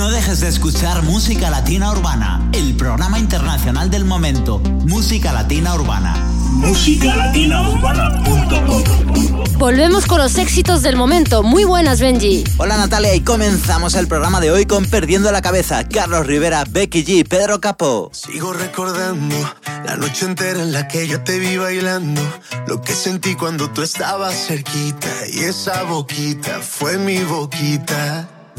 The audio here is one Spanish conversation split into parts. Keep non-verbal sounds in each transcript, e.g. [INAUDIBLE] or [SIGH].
No dejes de escuchar Música Latina Urbana, el programa internacional del momento. Música Latina Urbana. Música Latina Urbana. Volvemos con los éxitos del momento. Muy buenas, Benji. Hola Natalia y comenzamos el programa de hoy con Perdiendo la Cabeza. Carlos Rivera, Becky G, Pedro Capó. Sigo recordando la noche entera en la que yo te vi bailando. Lo que sentí cuando tú estabas cerquita y esa boquita fue mi boquita.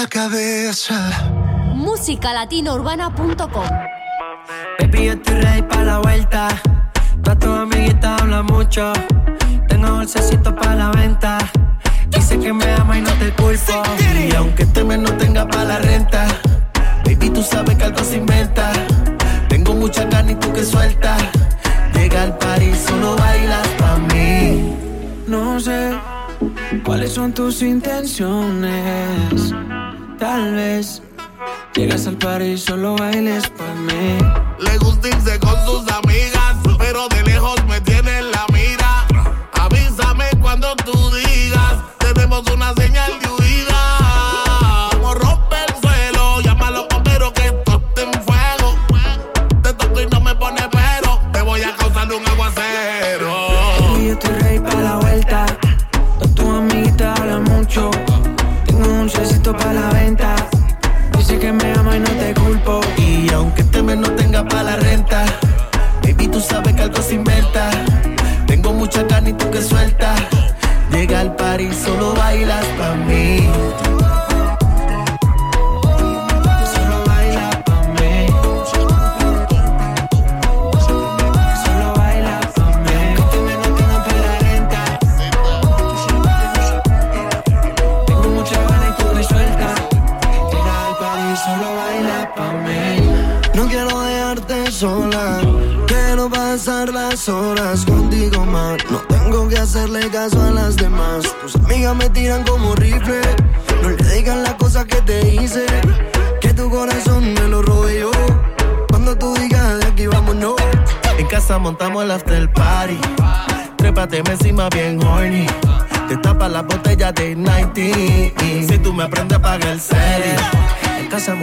La cabeza. Musicalatinourbana.com Baby, yo estoy ready para la vuelta. Todas tus amiguitas hablan mucho. Tengo bolsecito para la venta. Dice que me ama y no te culpo. Y aunque este mes no tenga para la renta, baby, tú sabes que algo se inventa. Tengo mucha ganas y tú que sueltas. Llega al París, solo bailas pa' mí. No sé cuáles son tus intenciones. Tal vez llegas al party y solo bailes para mí. Le gusta irse con sus amigas, pero de lejos me tiene en la mira. Avísame cuando tú digas, tenemos una señal de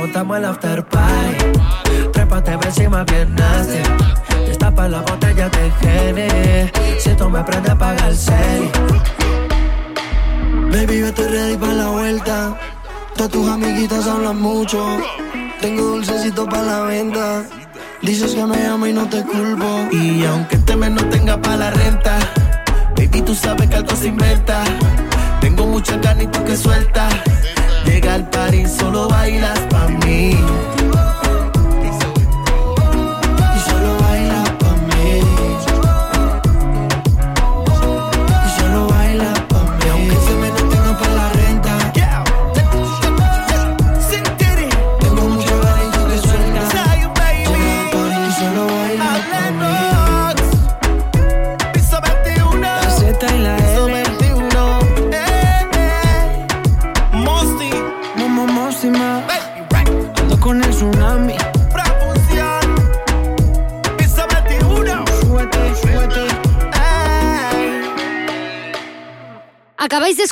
casa montamos el after party. Trépate encima bien nasty. Destapa la botella de gene. Si esto me prende, apaga el cel. Baby, yo estoy ready para la vuelta. Todas tus amiguitas hablan mucho. Tengo dulcecito para la venta. Dices que me amo y no te culpo. Y aunque este mes no tenga para la renta, baby, tú sabes que algo se inventa. Tengo mucha carne y tú que suelta. Llega al party, solo bailas pa' mí.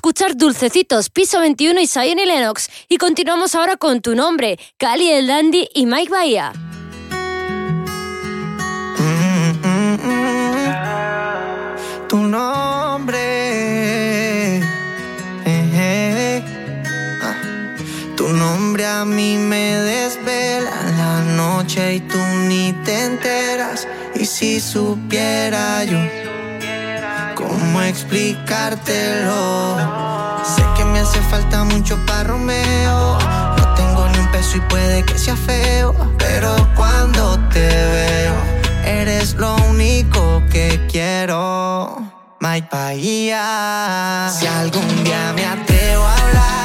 Escuchar Dulcecitos, Piso 21 y Zion y Lennox. Y continuamos ahora con Tu Nombre, Cali el Dandy y Mike Bahía. tu nombre. Ah. Tu nombre a mí me desvela la noche y tú ni te enteras. Y si supiera yo explicártelo. Sé que me hace falta mucho para Romeo. No tengo ni un peso y puede que sea feo. Pero cuando te veo, eres lo único que quiero. My Bahía. Si algún día me atrevo a hablarte,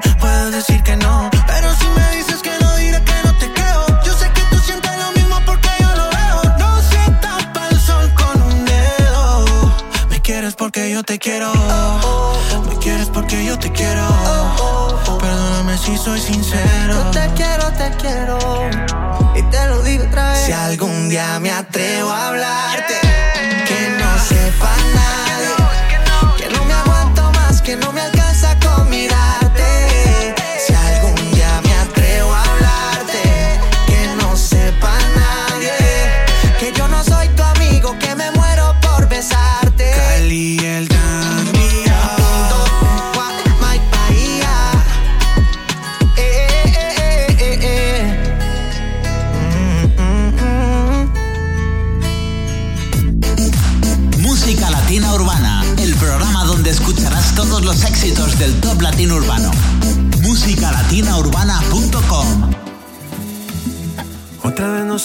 sí, puedes decir que no. Pero si me dices que no, diré que no te creo. Yo sé que tú sientes lo mismo porque yo lo veo. No se tapa el sol con un dedo. Me quieres porque yo te quiero. Me quieres porque yo te quiero. Perdóname si soy sincero. Yo te quiero, te quiero. Y te lo digo otra vez. Si algún día me atrevo a hablarte,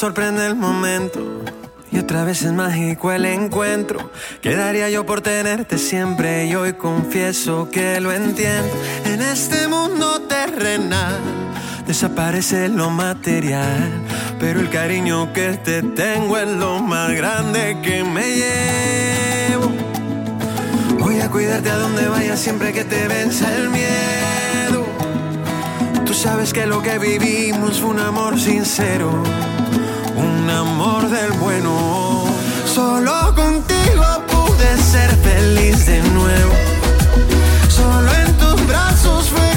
sorprende el momento y otra vez es mágico el encuentro. Quedaría yo por tenerte siempre y hoy confieso que lo entiendo. En este mundo terrenal desaparece lo material, pero el cariño que te tengo es lo más grande que me llevo. Voy a cuidarte a donde vayas siempre que te venza el miedo. Tú sabes que lo que vivimos fue un amor sincero, un amor del bueno. Solo contigo pude ser feliz de nuevo. Solo en tus brazos fue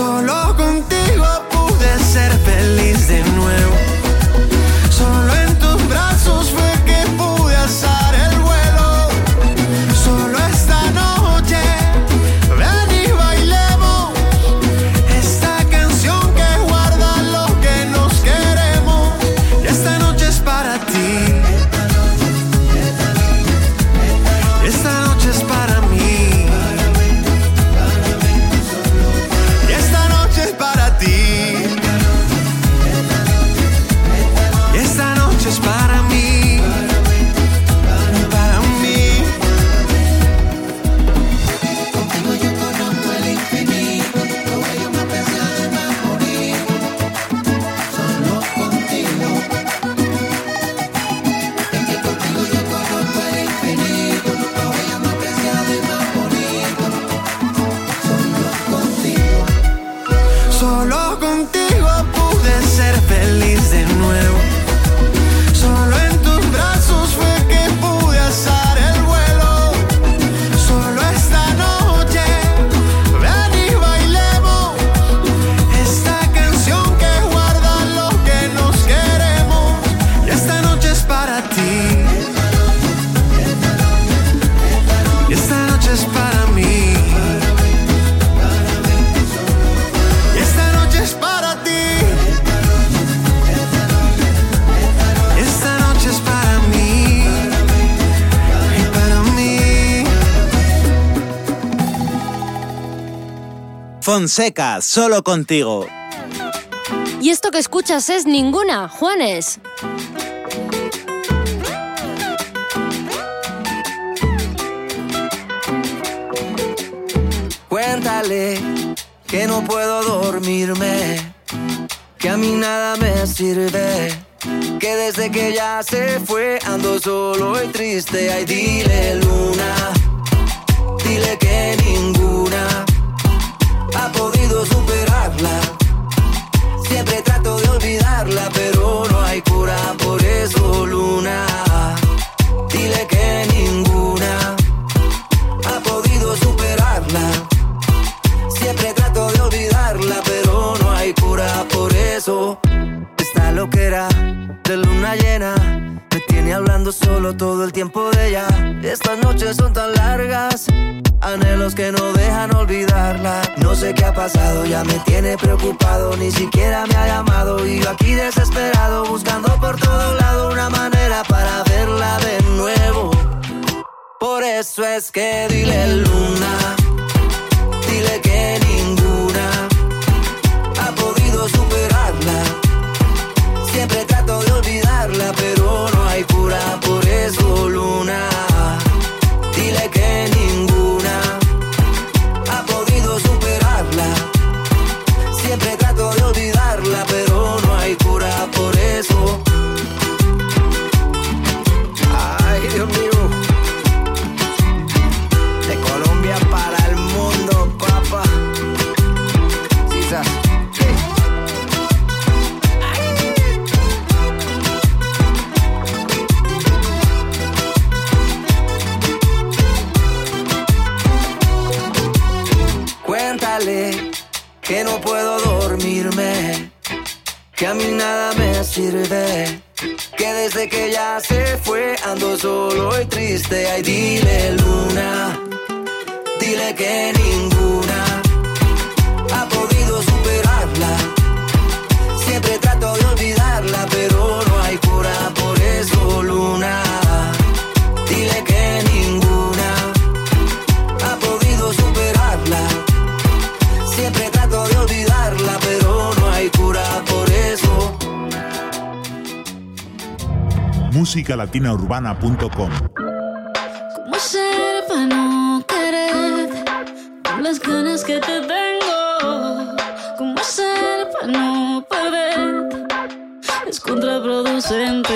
Solo contigo pude ser feliz de nuevo. Fonseca, solo contigo. Y esto que escuchas es ninguna, Juanes. Cuéntale que no puedo dormirme, que a mí nada me sirve, que desde que ya se fue ando solo y triste. Ay, dile luna, dile que ninguna olvidarla, pero no hay cura por eso, Luna. musicalatinaurbana.com. ¿Cómo ser para no querer con las ganas que te tengo? ¿Cómo ser para no perder? Es contraproducente.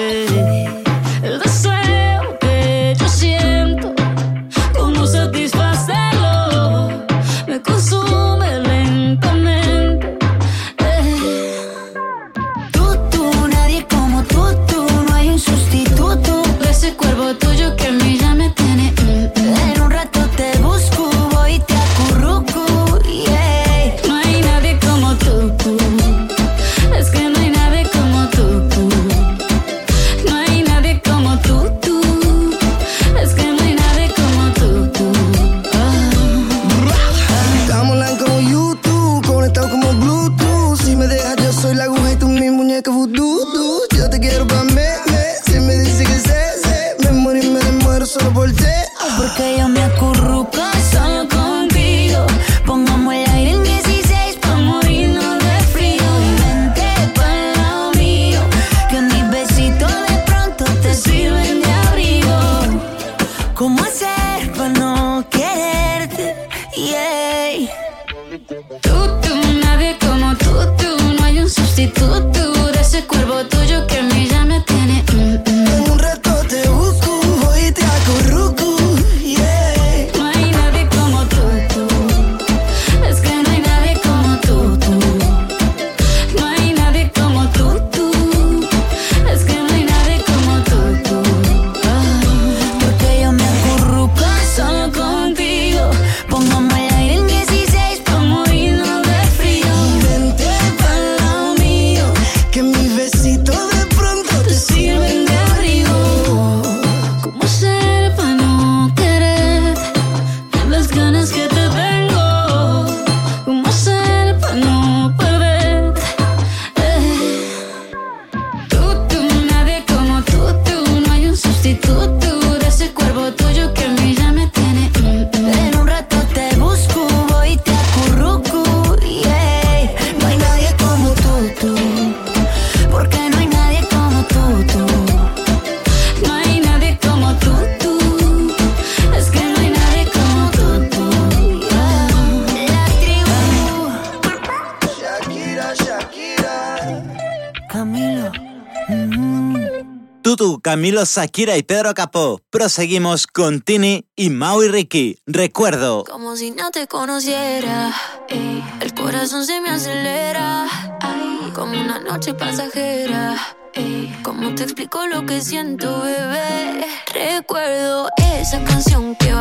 Shakira y Pedro Capó. Proseguimos con Tini y Mau y Ricky. Recuerdo. Como si no te conociera, el corazón se me acelera. Ay, como una noche pasajera. Ey, como te explico lo que siento, bebé? Recuerdo esa canción que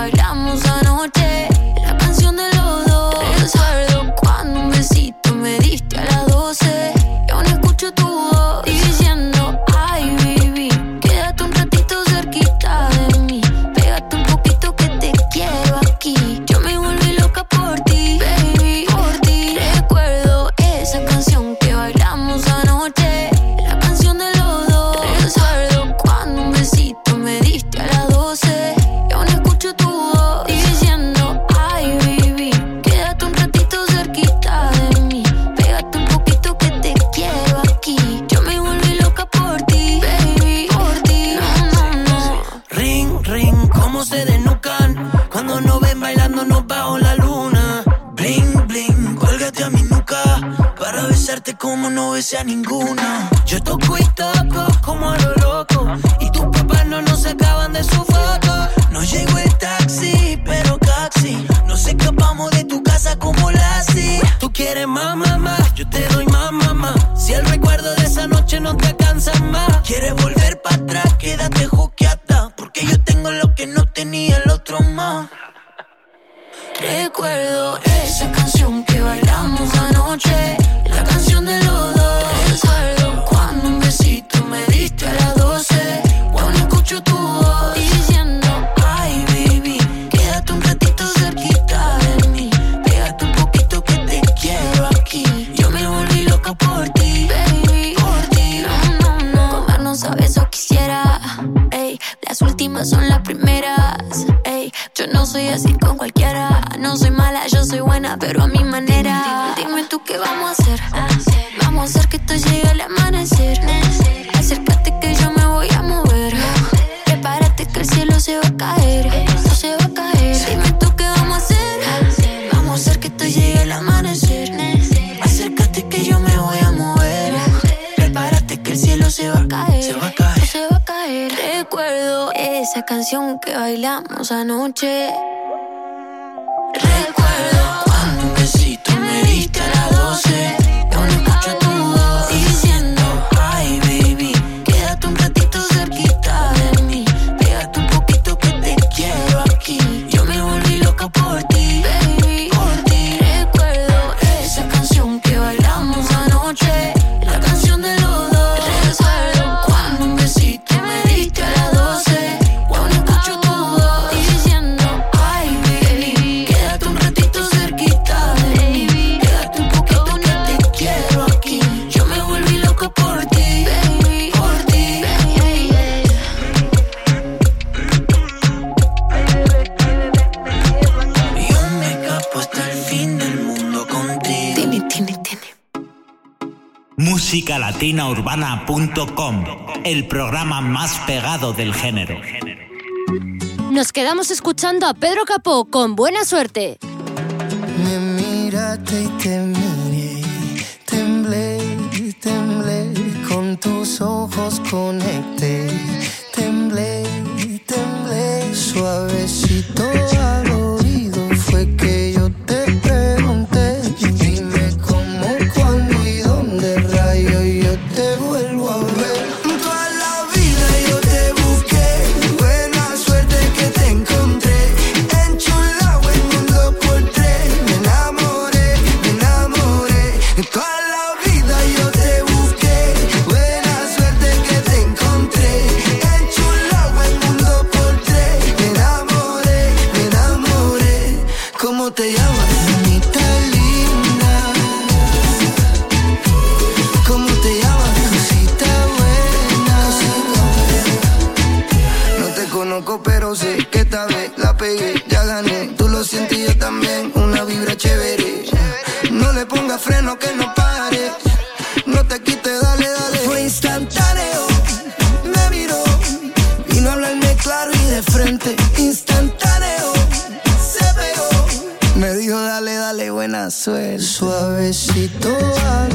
como no besé a ninguna. Yo toco patinaurbana.com, el programa más pegado del género. Nos quedamos escuchando a Pedro Capó con buena suerte. Me miraste y te miré, temblé, temblé, con tus ojos conectados conozco, pero sé que esta vez la pegué, ya gané. Tú lo sientes y yo también, una vibra chévere. No le ponga freno que no pare. No te quites, dale, dale. Fue instantáneo, me miró. Vino a hablarme claro y de frente. Instantáneo, se pegó. Me dijo, dale, dale, buena suerte. Suavecito a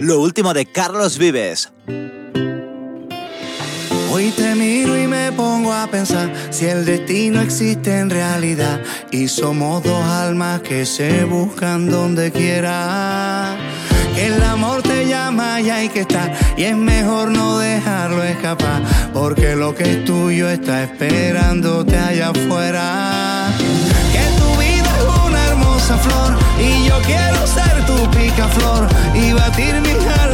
lo último de Carlos Vives. Hoy te miro y me pongo a pensar si el destino existe en realidad y somos dos almas que se buscan donde quiera. Que el amor te llama y hay que estar y es mejor no dejarlo escapar porque lo que es tuyo está esperándote allá afuera. Que tu vida es una hermosa flor y yo quiero ser tu picaflor y batir mi jardín.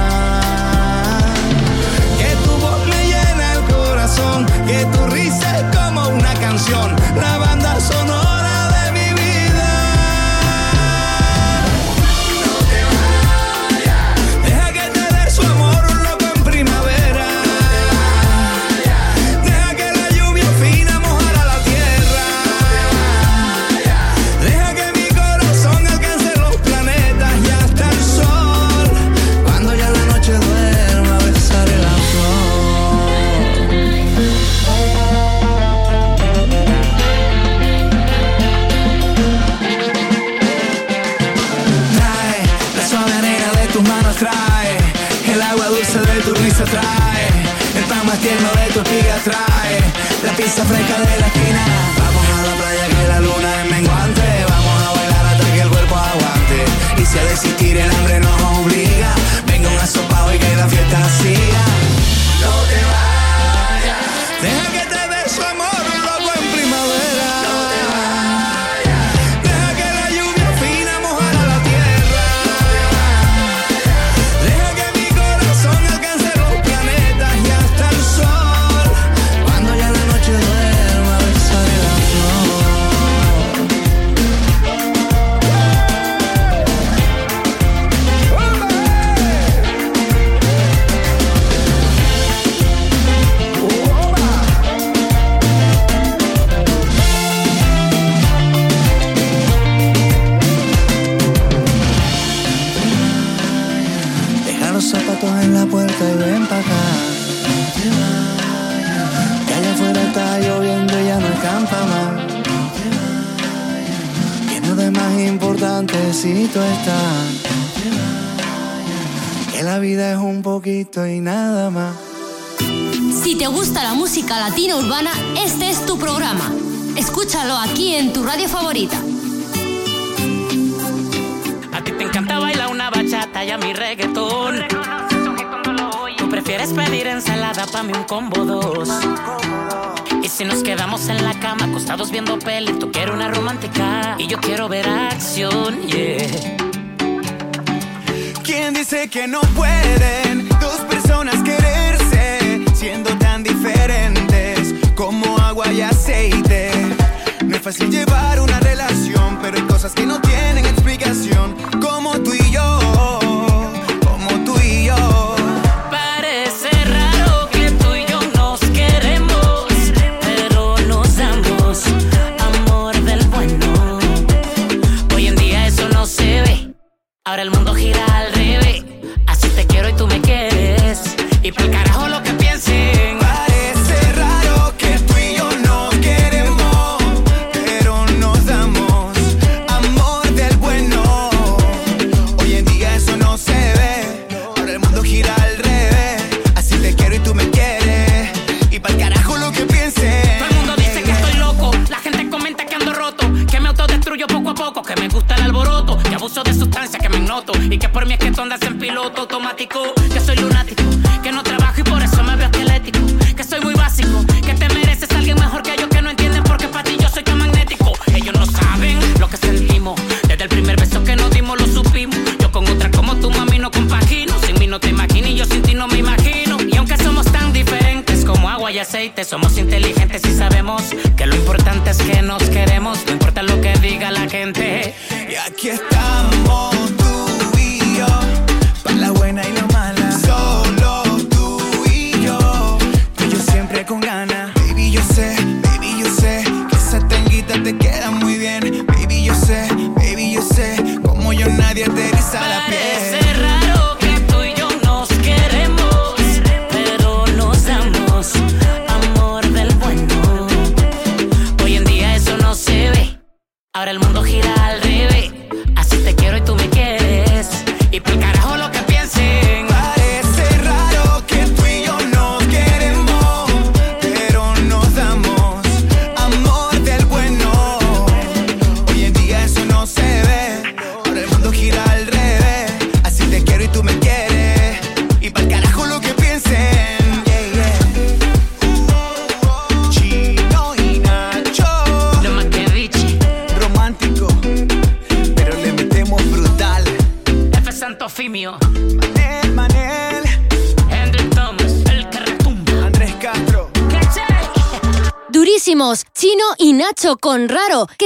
que tu risa es como una canción.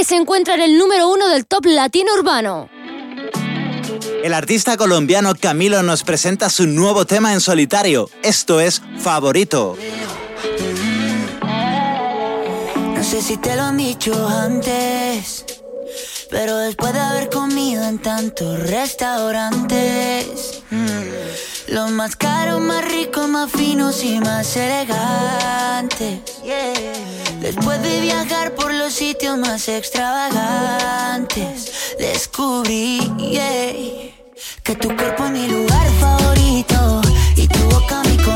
Se encuentra en el número uno del top latino urbano. El artista colombiano Camilo nos presenta su nuevo tema en solitario. Esto es Favorito. No sé si te lo han dicho antes, pero después de haber comido en tantos restaurantes, mm, los más caros, más ricos, más finos y más elegantes. Después de viajar por sitios más extravagantes, descubrí que tu cuerpo es mi lugar favorito y tu boca mi comida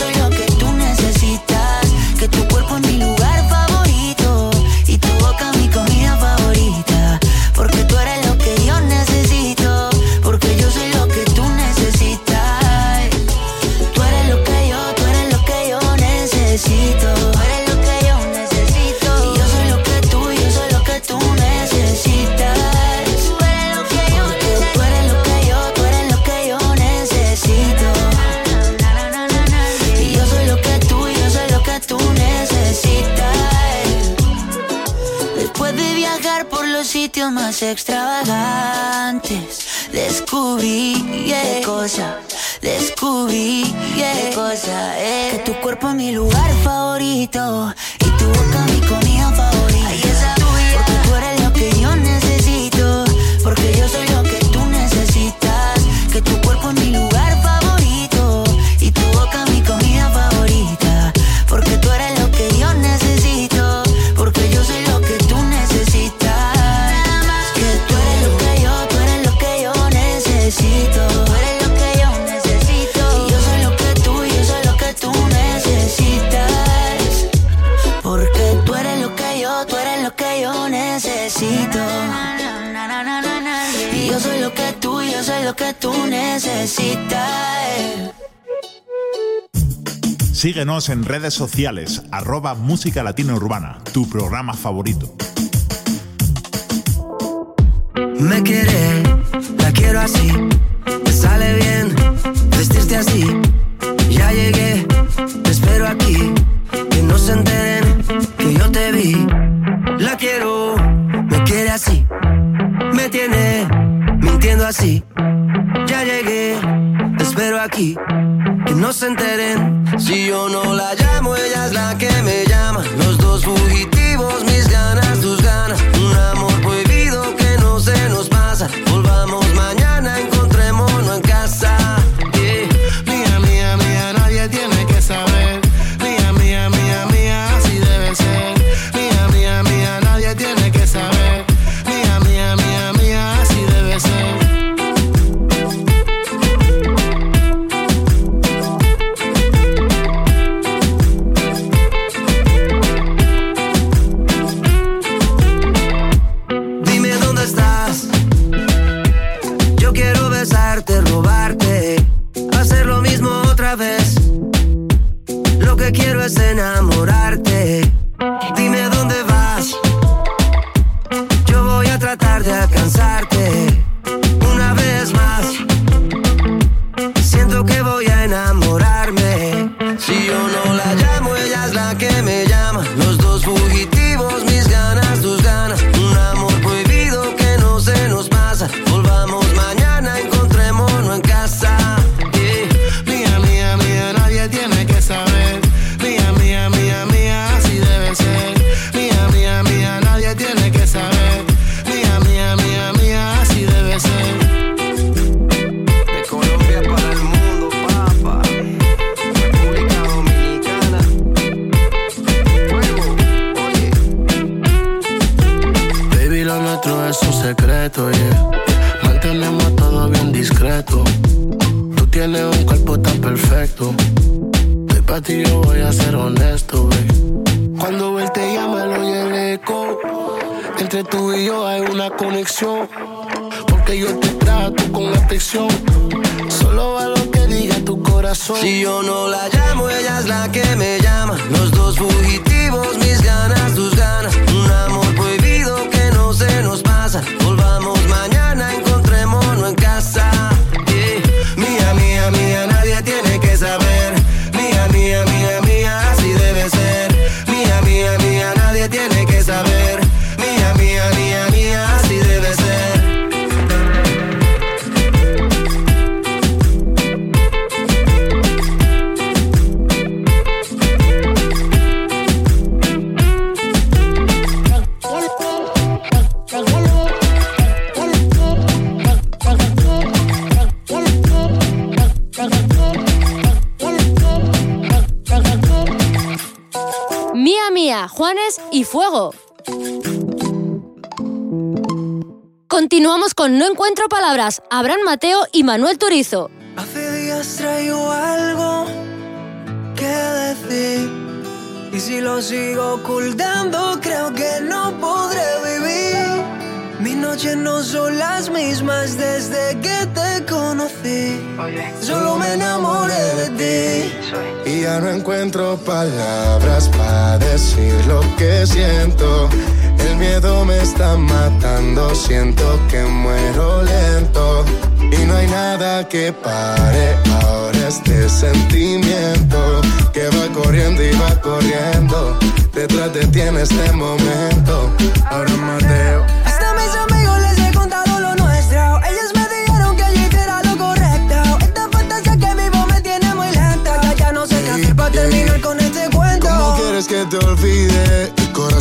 De viajar por los sitios más extravagantes, descubrí yeah, qué cosa, descubrí yeah, qué cosa es que tu cuerpo es mi lugar favorito y tu boca tú necesitas. Síguenos en redes sociales, arroba Música Latina Urbana, tu programa favorito. Me quiere, la quiero así. Te sale bien vestirte así. Ya llegué, te espero aquí. Que no se enteren que yo te vi. La quiero, me quiere así. Me tiene mintiendo así. Ya llegué, te espero aquí. Que no se enteren si yo no la llamo, ella es la que me llama. Los dos fugitivos, mis ganas, tus ganas. Continuamos con No Encuentro Palabras, Abraham Mateo y Manuel Turizo. Hace días traigo algo que decir. Y si lo sigo ocultando, creo que no podré vivir. Mis noches no son las mismas desde que te conocí. Solo me enamoré de ti. Y ya no encuentro palabras para decir lo que siento. El miedo me está matando, siento que muero lento. Y no hay nada que pare ahora este sentimiento que va corriendo y va corriendo. Detrás de ti en este momento. Ahora Mateo.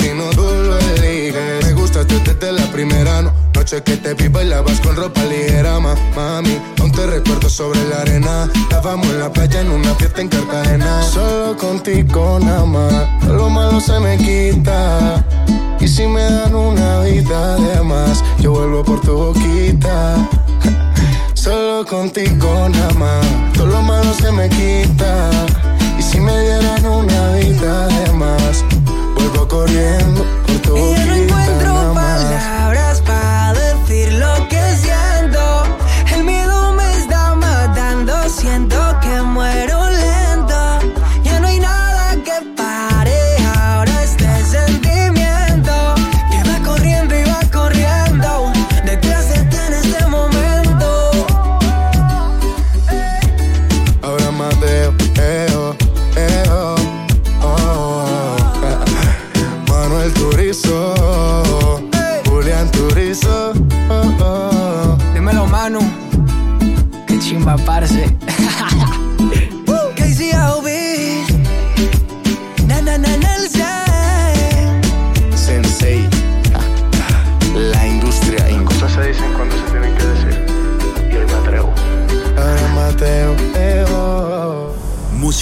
Destino tú lo eliges. Me gustaste desde la primera no- noche que te vi bailabas con ropa ligera, ma, mami. Aún te recuerdo sobre la arena. Estábamos en la playa en una fiesta en Cartagena. Solo contigo nada más. Lo malo se me quita. Y si me dan una vida de más, yo vuelvo por tu boquita. [LAUGHS] Solo contigo nada más, todo lo malo se me quita. Y si me dieran una vida de más, vuelvo corriendo por tu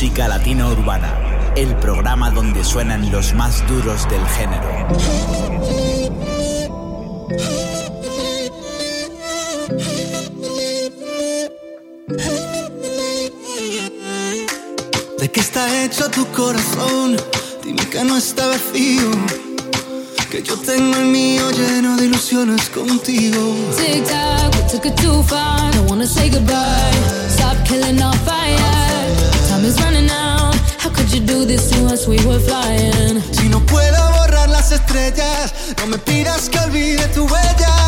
Música Latina Urbana, el programa donde suenan los más duros del género. ¿De qué está hecho tu corazón? Dime que no está vacío. Que yo tengo el mío lleno de ilusiones contigo. Tic tac, we took it too far. Don't wanna say goodbye. Stop killing our fire. time is running out. How could you do this to us? We were flying. Si no puedo borrar las estrellas, no me pidas que olvide tu huella.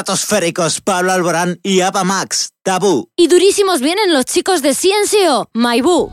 estratosféricos Pablo Alborán y Ava Max, Tabú. Y durísimos vienen los chicos de Ciencio, Maibú.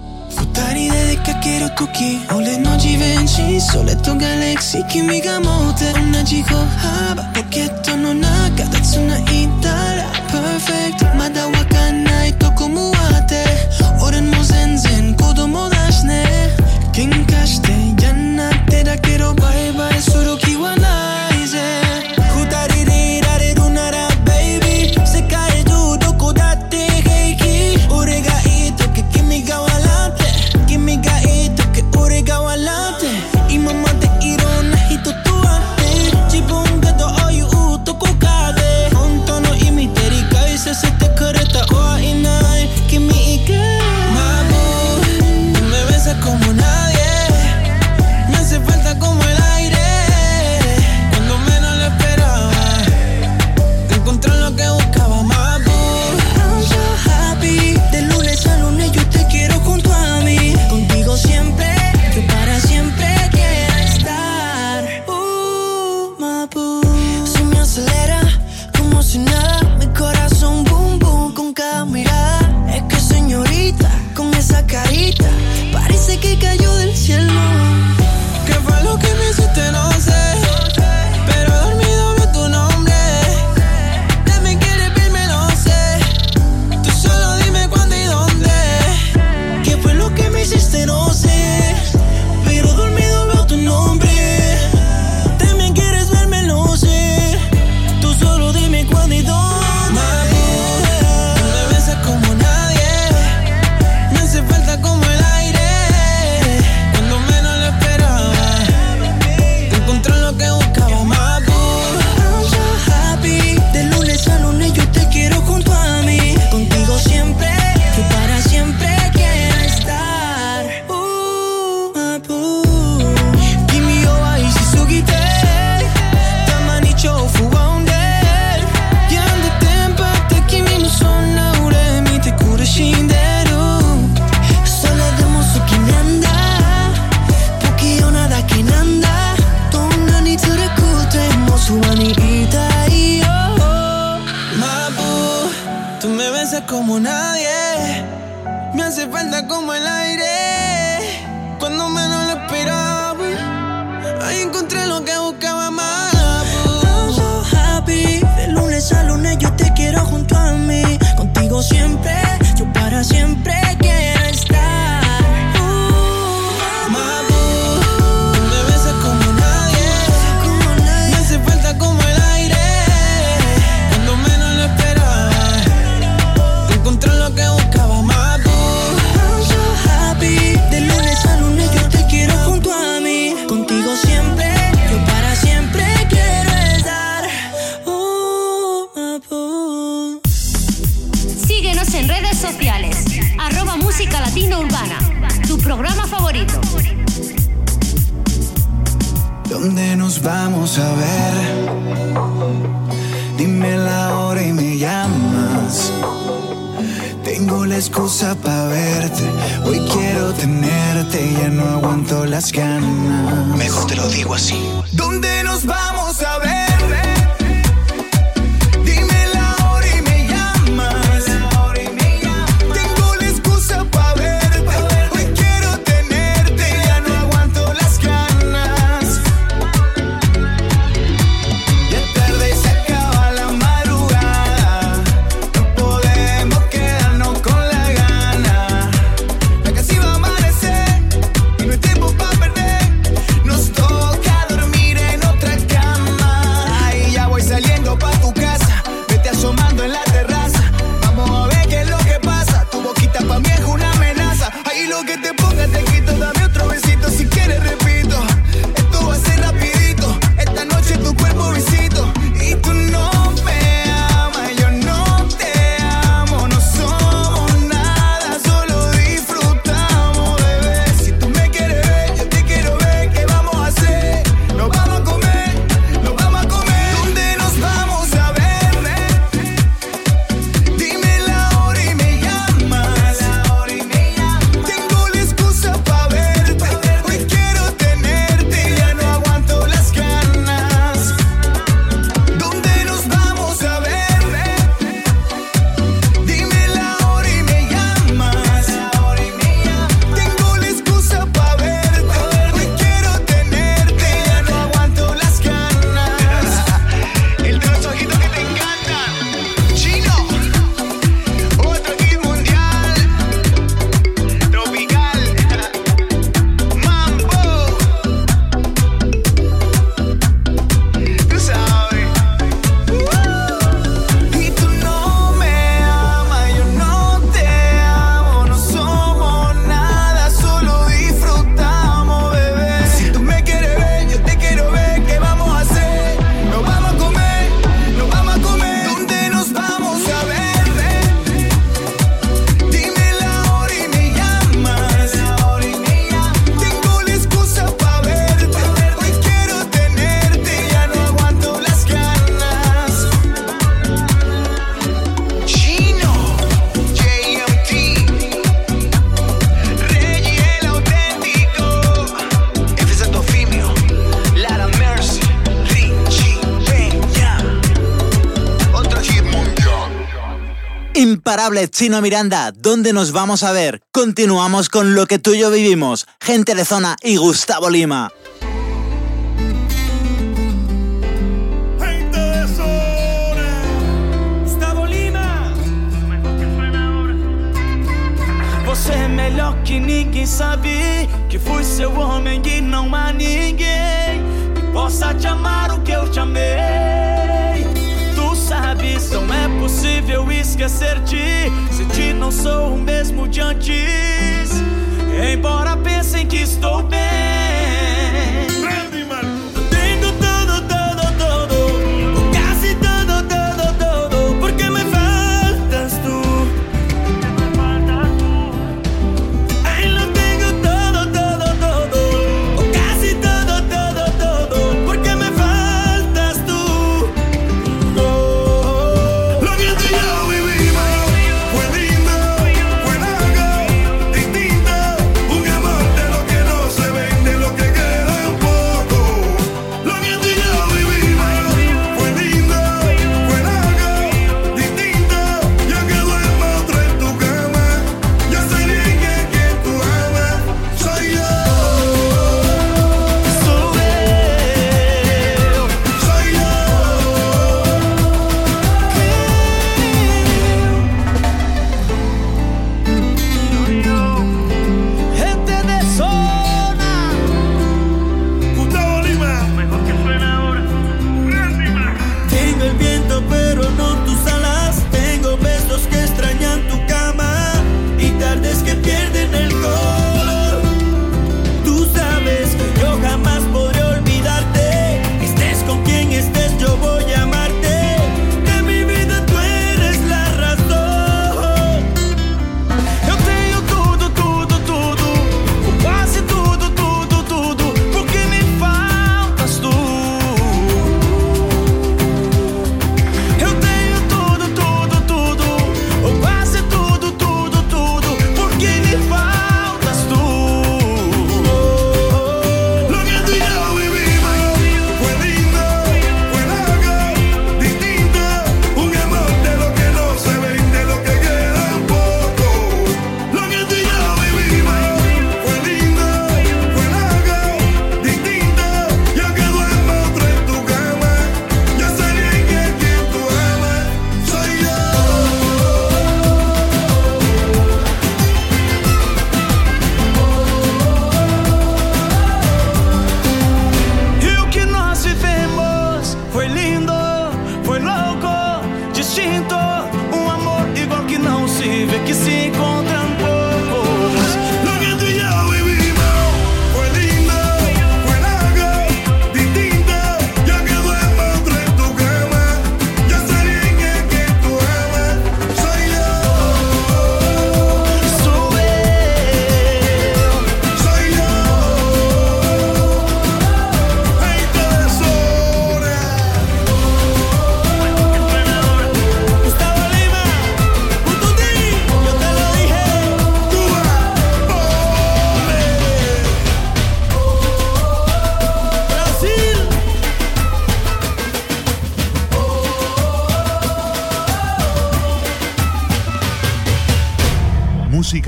Chino Miranda, ¿dónde nos vamos a ver? Continuamos con lo que tú y yo vivimos, gente de zona y Gustavo Lima. Você melhor que ninguém sabe que fui seu homem e não há ninguém que possa te amar o que eu te amei. não é possível esquecer-te. Se te não sou o mesmo de antes. Embora pensem que estou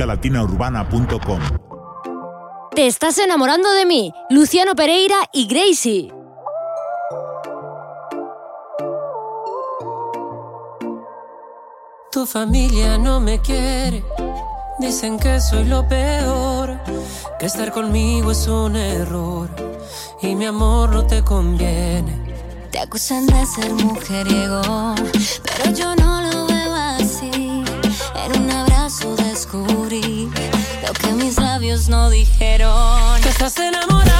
musicalatinaurbana.com Te estás enamorando de mí, Luciano Pereira y Gracie. Tu familia no me quiere, dicen que soy lo peor, que estar conmigo es un error y mi amor no te conviene. Te acusan de ser mujeriego, pero yo no lo que mis labios no dijeron. Te estás enamorando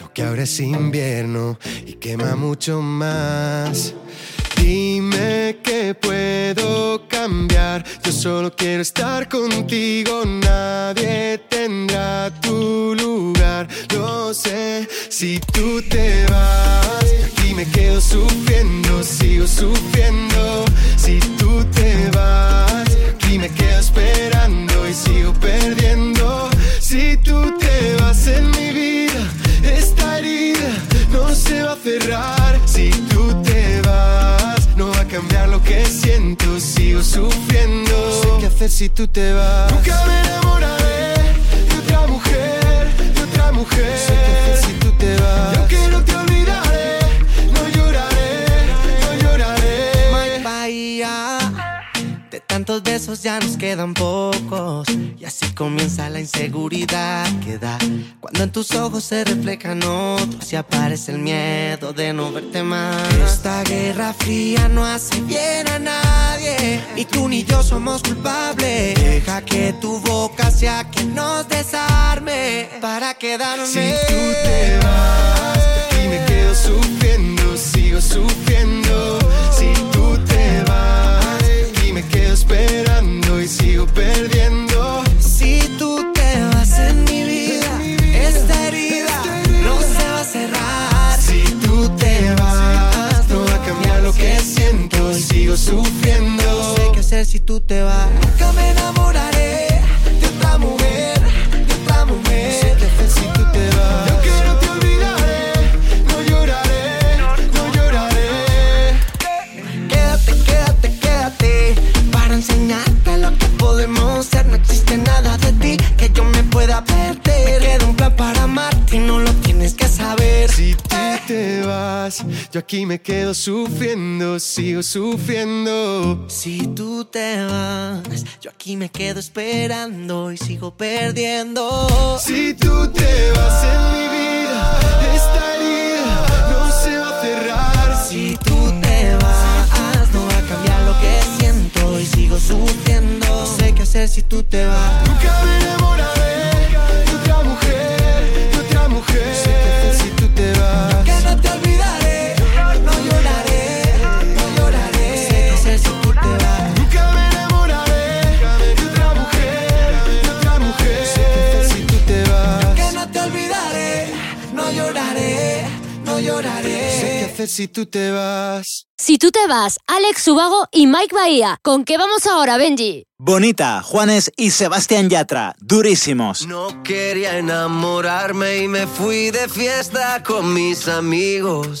verano que ahora es invierno y quema mucho más. Dime que puedo cambiar, yo solo quiero estar contigo, nadie tendrá tu lugar. Lo sé, si tú te vas, aquí me quedo sufriendo, sigo sufriendo. Si tú te vas, aquí me quedo esperando y sigo perdiendo. Si tú te vas en mi vida, esta herida no se va a cerrar. Si tú te vas, no va a cambiar lo que siento, sigo sufriendo. No sé qué hacer si tú te vas. Nunca me enamoraré de otra mujer, de otra mujer. No sé qué hacer si tú te vas. Y aunque no te olvidaré, tantos besos ya nos quedan pocos. Y así comienza la inseguridad que da. Cuando en tus ojos se reflejan otros y aparece el miedo de no verte más. Esta guerra fría no hace bien a nadie. ni tú ni yo somos culpables. Deja que tu boca sea quien nos desarme para quedarme. Si tú te vas y me quedo sufriendo, sigo sufriendo. Si me quedo esperando y sigo perdiendo. Si tú te vas en mi vida, esta herida no se va a cerrar. Si tú te vas, no va a cambiar lo que siento y sigo sufriendo. No sé qué hacer si tú te vas. Nunca me enamoraré nada de ti que yo me pueda perder. Me queda un plan para amarte y no lo tienes que saber. Si tú te vas, yo aquí me quedo sufriendo, sigo sufriendo. Si tú te vas, yo aquí me quedo esperando y sigo perdiendo. Si tú te vas en mi vida, esta herida no se va a cerrar. Si tú te vas, no va a cambiar lo que siento y sigo sufriendo. Hacer si tú te vas. Nunca me enamoraré de otra mujer, de otra mujer. Hacer si tú te vas. Si tú te vas, Alex Subago y Mike Bahía. ¿Con qué vamos ahora, Benji? Bonita, Juanes y Sebastián Yatra, durísimos. No quería enamorarme y me fui de fiesta con mis amigos.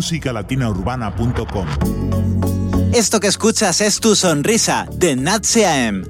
musicalatinaurbana.com Esto que escuchas es tu sonrisa de Natsy AM.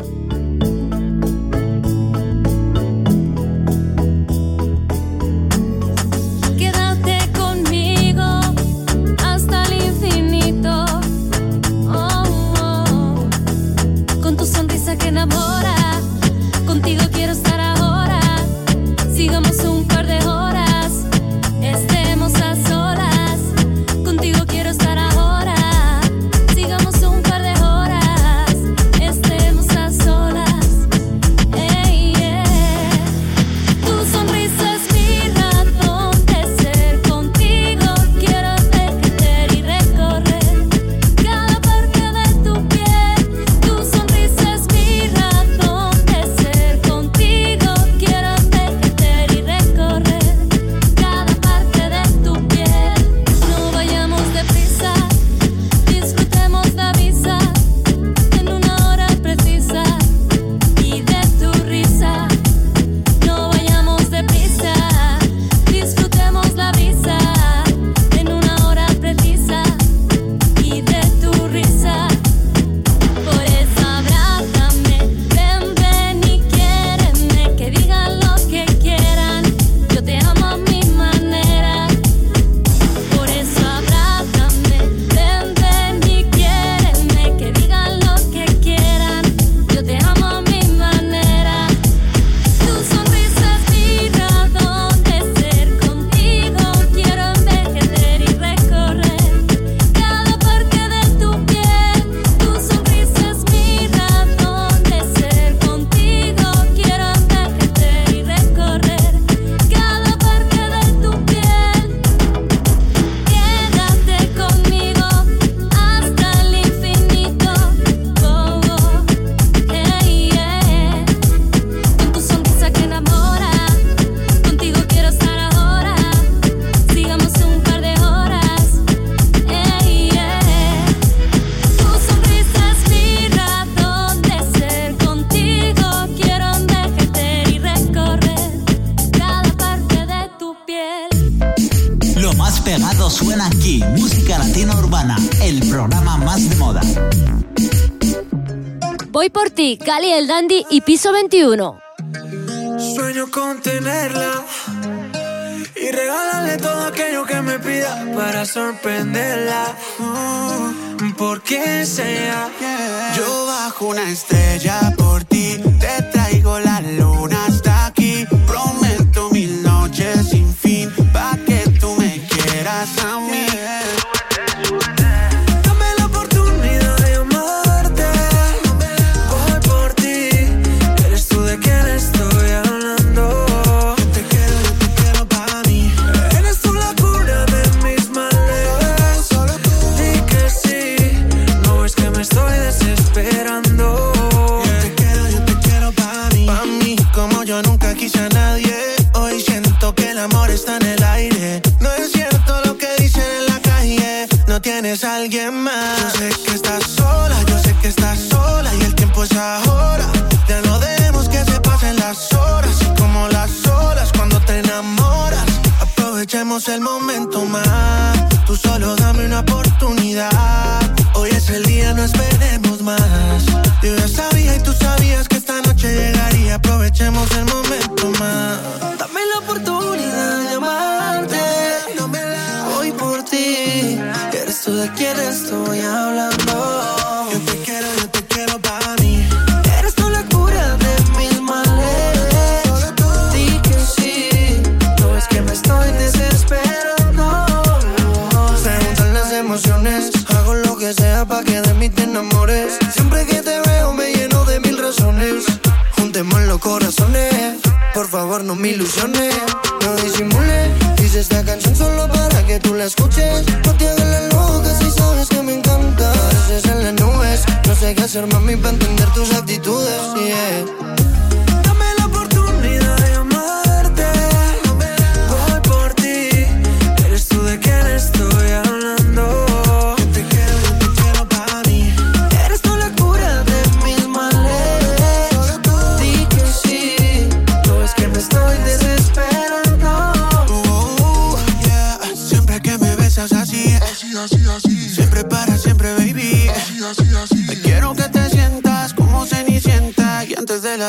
Y Piso 21. Sueño con tenerla y regalarle todo aquello que me pida para sorprenderla. Mm, Porque sea yo bajo una estrella.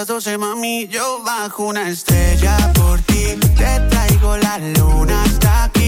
las 12, mami, yo bajo una estrella por ti. Te traigo la luna hasta aquí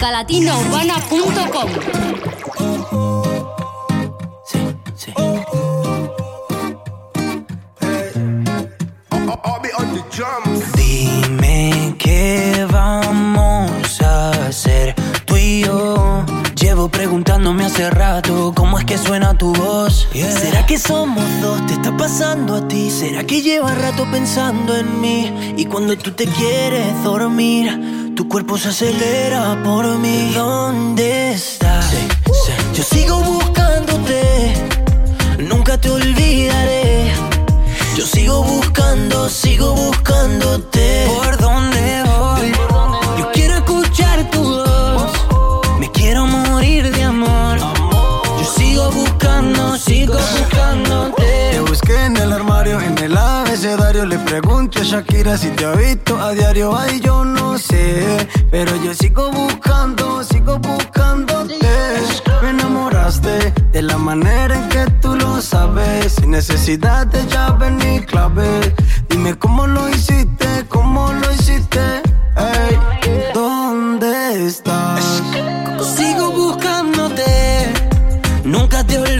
musicalatinaurbana.com. Dime qué vamos a hacer tú y yo. Llevo preguntándome hace rato cómo es que suena tu voz. ¿Será que somos dos? ¿Te está pasando a ti? ¿Será que llevas rato pensando en mí? Y cuando tú te quieres dormir tu cuerpo se acelera por mí. ¿Dónde estás? Sí, sí. Yo sigo buscándote. Nunca te olvidaré. Yo sigo buscando, sigo buscándote. ¿Por dónde voy? Yo quiero escuchar tu voz. Me quiero morir de amor. Yo sigo buscando, sigo buscándote. Te busqué en el armario, en el abecedario le pregunto a Shakira si te ha visto a diario. Ay, yo no sé, pero yo sigo buscando, sigo buscándote. Me enamoraste de la manera en que tú lo sabes, sin necesidad de llave ni clave. Dime cómo lo hiciste, cómo lo hiciste. Hey, ¿dónde estás? Sigo buscándote, nunca te olvides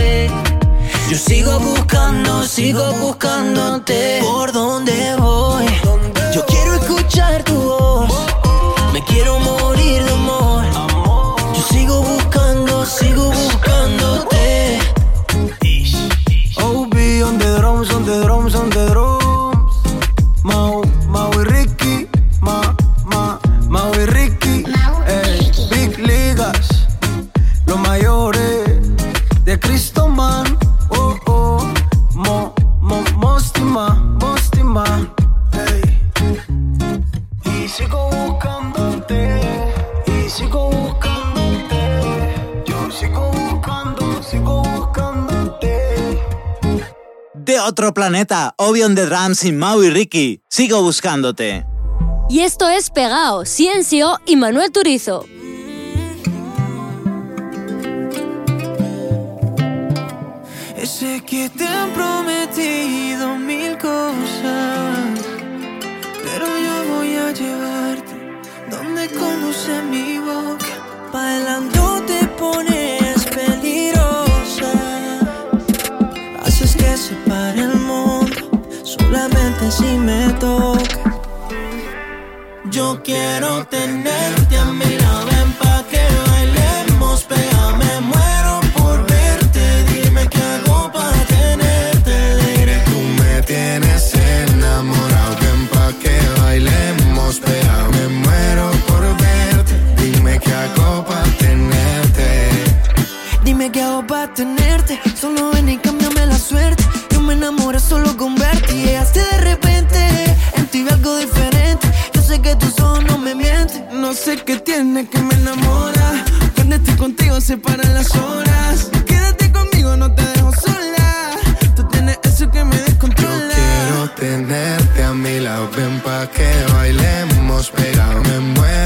yo sigo buscando, sigo buscándote. ¿Por dónde voy? Yo quiero escuchar tu voz. Me quiero morir de amor. Yo sigo buscando, sigo buscándote. OB on the drums, on drums, Obi on the Drums y Mau y Ricky. Sigo buscándote. Y esto es Pegao, Ciencio y Manuel Turizo. Sé que te han prometido mil cosas, pero yo voy a llevarte donde conduce mi boca. Bailando te pones solamente si me toca. Yo quiero tenerte a mi lado, ven pa' que bailemos, pégame, muero por verte, dime qué hago para tenerte. Diré Tú me tienes enamorado, ven pa' que bailemos pegado. Me muero por verte, dime qué hago pa' tenerte. Dime qué hago para tenerte. Solo ven y cámbiame la suerte. Yo me enamoré solo con verte. Y llegaste Sé qué tiene que me enamora. Cuando estoy contigo se paran las horas. Quédate conmigo, no te dejo sola. Tú tienes eso que me descontrola. Quiero tenerte a mi lado, ven pa' que bailemos pegado. Me muero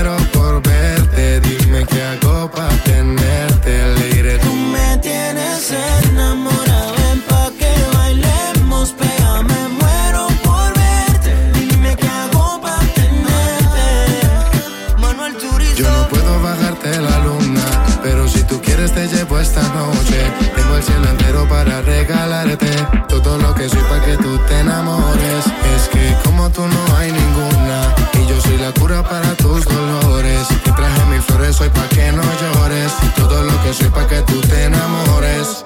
cielo para regalarte todo lo que soy para que tú te enamores. Es que como tú no hay ninguna, y yo soy la cura para tus dolores. Te traje mil flores hoy pa' que no llores. Todo lo que soy para que tú te enamores.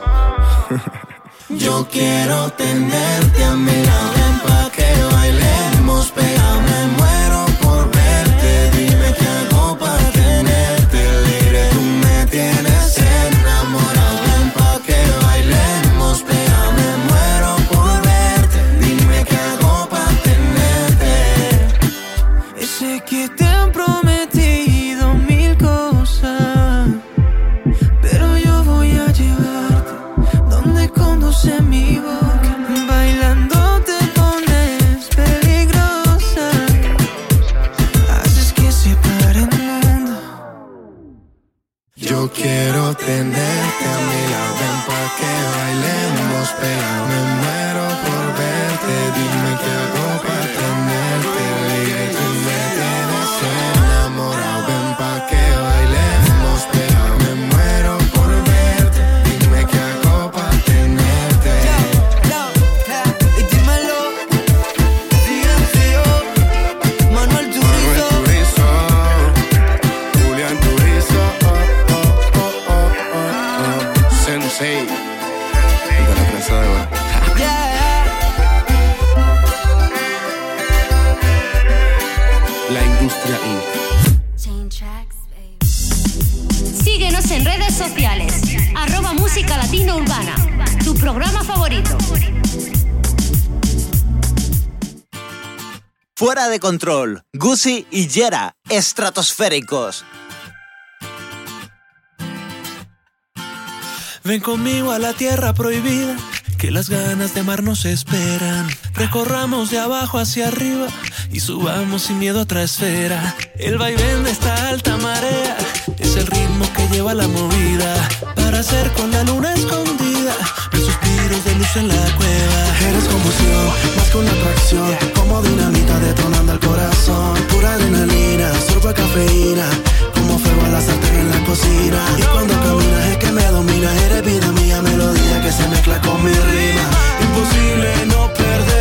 [LAUGHS] Yo quiero tenerte a mi lado. Tenerte a mi lado, ven pa' que bailemos pegado. Fuera de control, Gucci y Yera, estratosféricos. Ven conmigo a la tierra prohibida, que las ganas de amar nos esperan. Recorramos de abajo hacia arriba y subamos sin miedo a otra esfera. El vaivén de esta alta marea es el ritmo que lleva la movida para hacer con la luna escondida. Suspiros de luz en la cueva. Eres confusión, más que una atracción. Como dinamita detonando el corazón. Pura adrenalina, sorbo cafeína. Como fuego a la sartén en la cocina. Y cuando caminas es que me domina. Eres vida mía, melodía que se mezcla con mi rima. Imposible no perder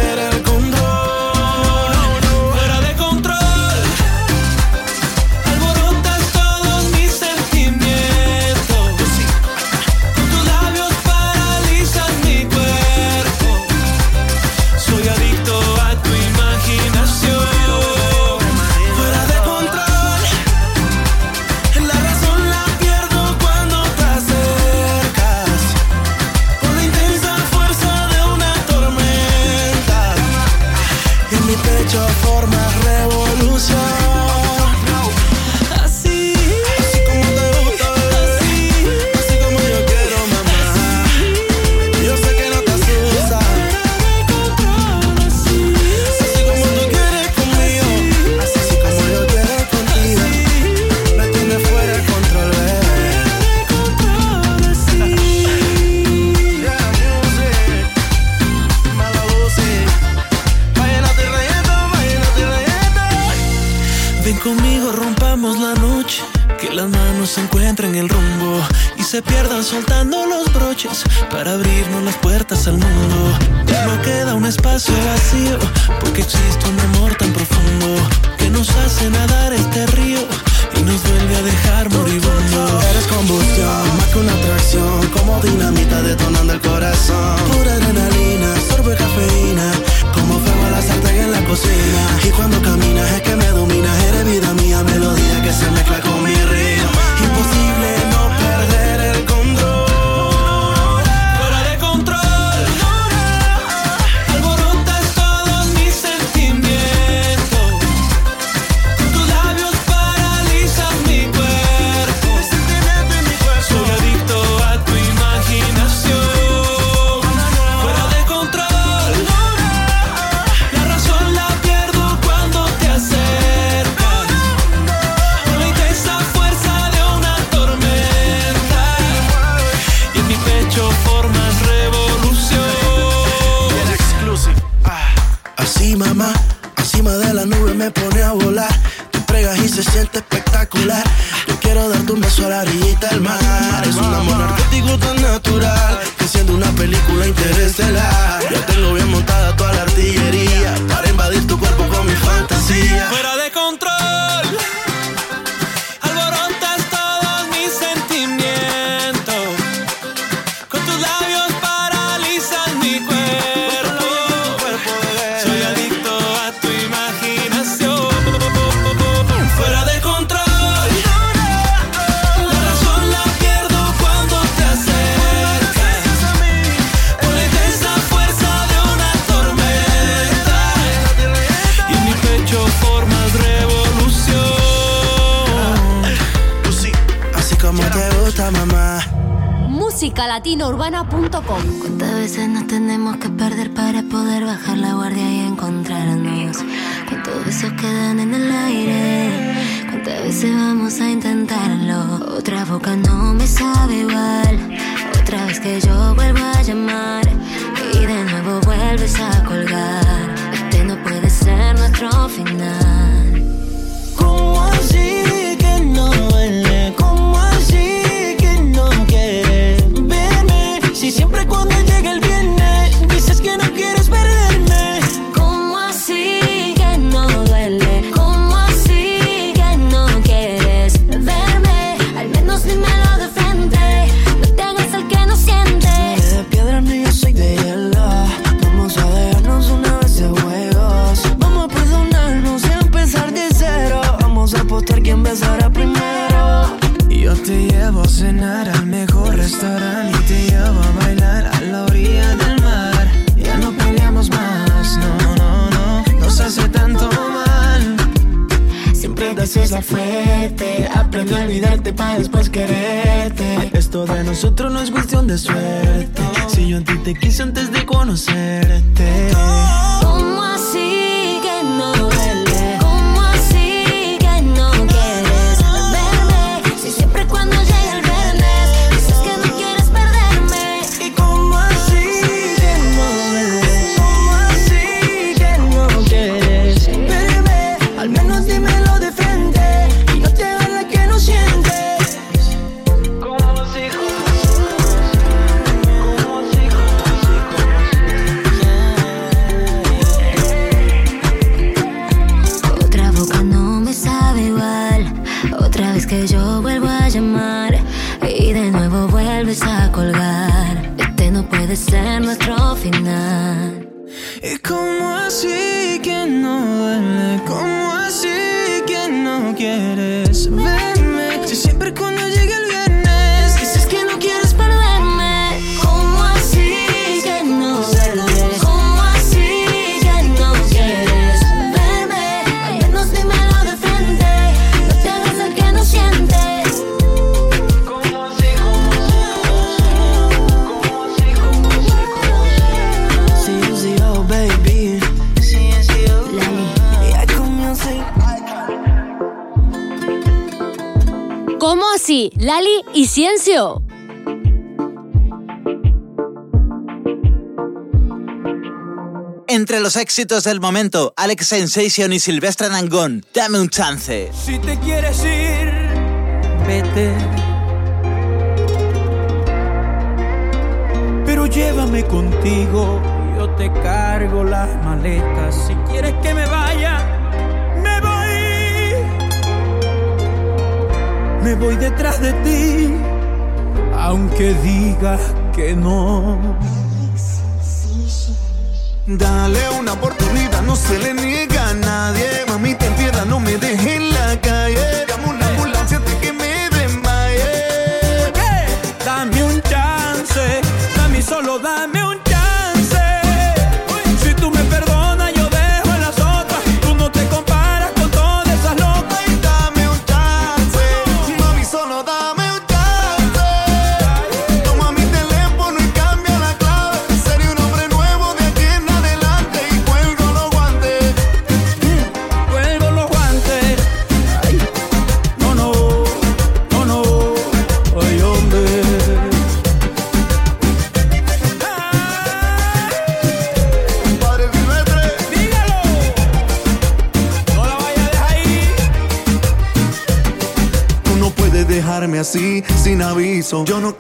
el rumbo y se pierdan soltando los broches para abrirnos las puertas al mundo. No queda un espacio vacío porque existe un amor tan profundo que nos hace nadar este río y nos vuelve a dejar moribundo. Eres combustión, más que una atracción, como dinamita detonando el corazón. Pura adrenalina, sorbo de cafeína, como fuego a la sartén en la cocina. Y cuando caminas es que me dominas, eres vida mía, melodía que se mezcla con mi ritmo. Espectacular. Yo quiero darte un beso a la orillita del mar. Es un amor narcótico tan natural que siendo una película interestelar. Yo tengo bien montada toda la artillería para invadir tu cuerpo con mi fantasía. Fuera de control. musicalatinourbana.com ¿Cuántas veces nos tenemos que perder para poder bajar la guardia y encontrarnos? ¿Cuántos besos quedan en el aire? ¿Cuántas veces vamos a intentarlo? Otra boca no me sabe igual. Otra vez que yo vuelvo a llamar y de nuevo vuelves a colgar. Este no puede ser nuestro final. ¿Cómo así que no duele? Fuerte. A olvidarte para después quererte. Esto de nosotros no es cuestión de suerte. Si yo a ti te quise antes de conocerte. Lali y Ciencio. Entre los éxitos del momento, Alex Sensation y Silvestre Nangón, dame un chance. Si te quieres ir, vete. Pero llévame contigo, yo te cargo las maletas. Si quieres que me vaya me voy detrás de ti, aunque digas que no. Dale una oportunidad, no se le niega a nadie. Mami, te entienda, no me dejes en la calle. pienso. Yo no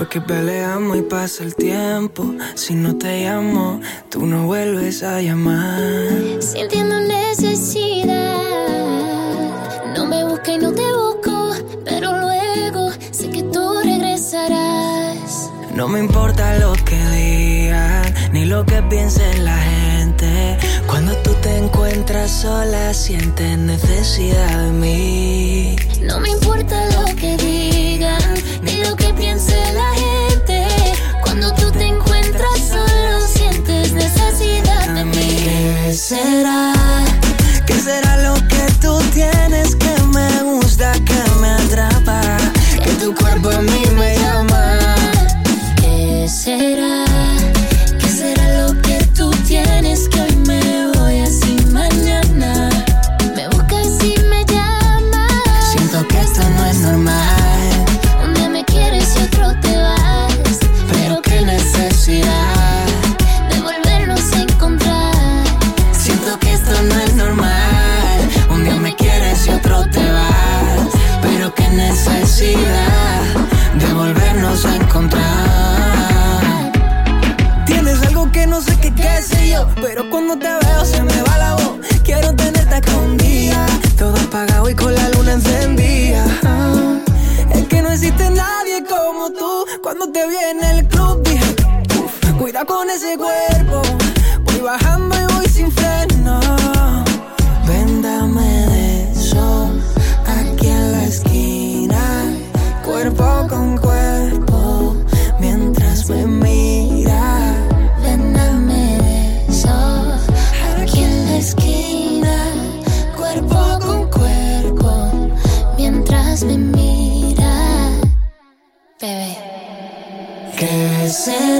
Después que peleamos y pasa el tiempo, si no te llamo, tú no vuelves a llamar. Sintiendo necesidad. No me busca y no te busco, pero luego sé que tú regresarás. No me importa lo que digan, ni lo que piense la gente. Cuando tú te encuentras sola, sientes necesidad de mí. No me importa lo que digan, ni lo que piense la gente. ¿Qué será? ¿Qué será lo que tú tienes que me gusta, que me atrapa? Que tu cuerpo a mí te vi en el club dije, "Uf, cuida con ese cuerpo. ¿Qué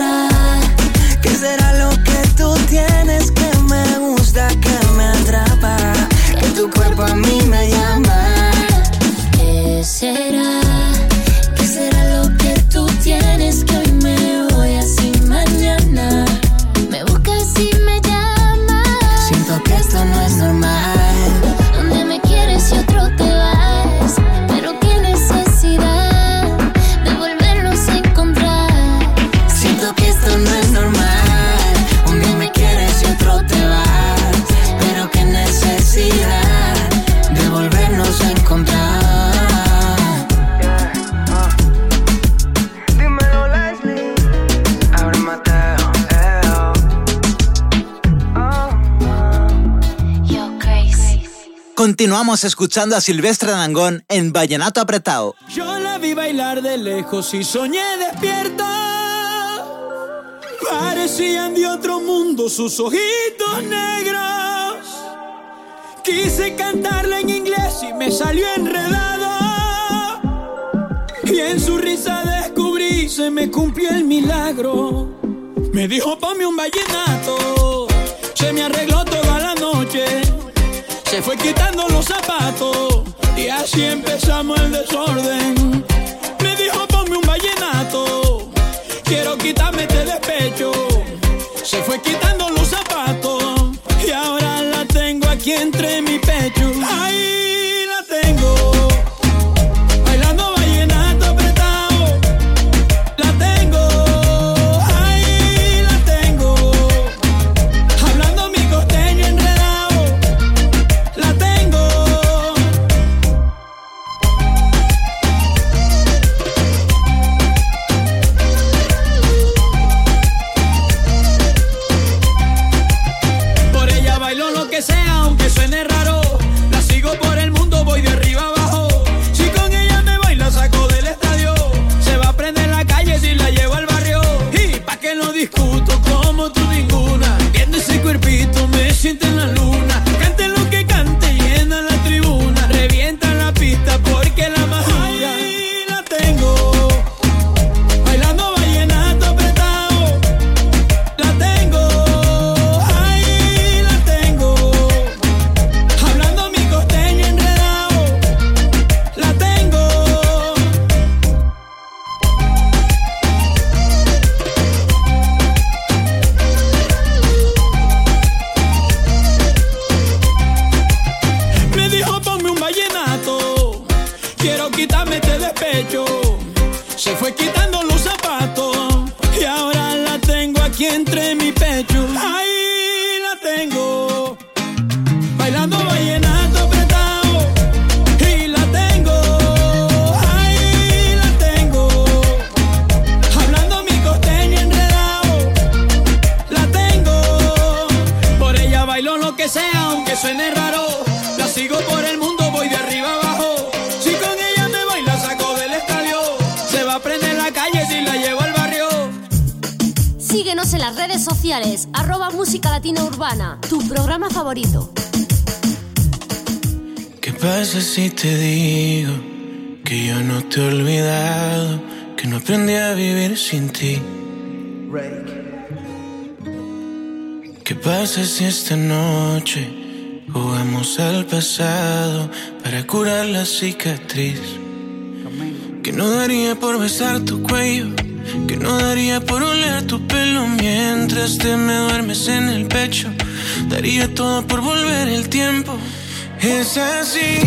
Continuamos escuchando a Silvestre Dangón en Vallenato Apretado. Yo la vi bailar de lejos y soñé despierta. Parecían de otro mundo sus ojitos negros. Quise cantarla en inglés y me salió enredado. Y en su risa descubrí, se me cumplió el milagro. Me dijo, ponme un vallenato. Se me arregló noche. Fue quitando los zapatos y así empezamos el desorden. Me dijo ponme un vallenato, quiero quitarme este despecho. Se fue quitando sienten la luz. Arroba Música Latina Urbana, tu programa favorito. ¿Qué pasa si te digo que yo no te he olvidado, que no aprendí a vivir sin ti? ¿Qué pasa si esta noche jugamos al pasado para curar la cicatriz? Que no daría por besar tu cuello, que no daría por oler tu pelo mientras te me duermes en el pecho. Daría todo por volver el tiempo. Es así,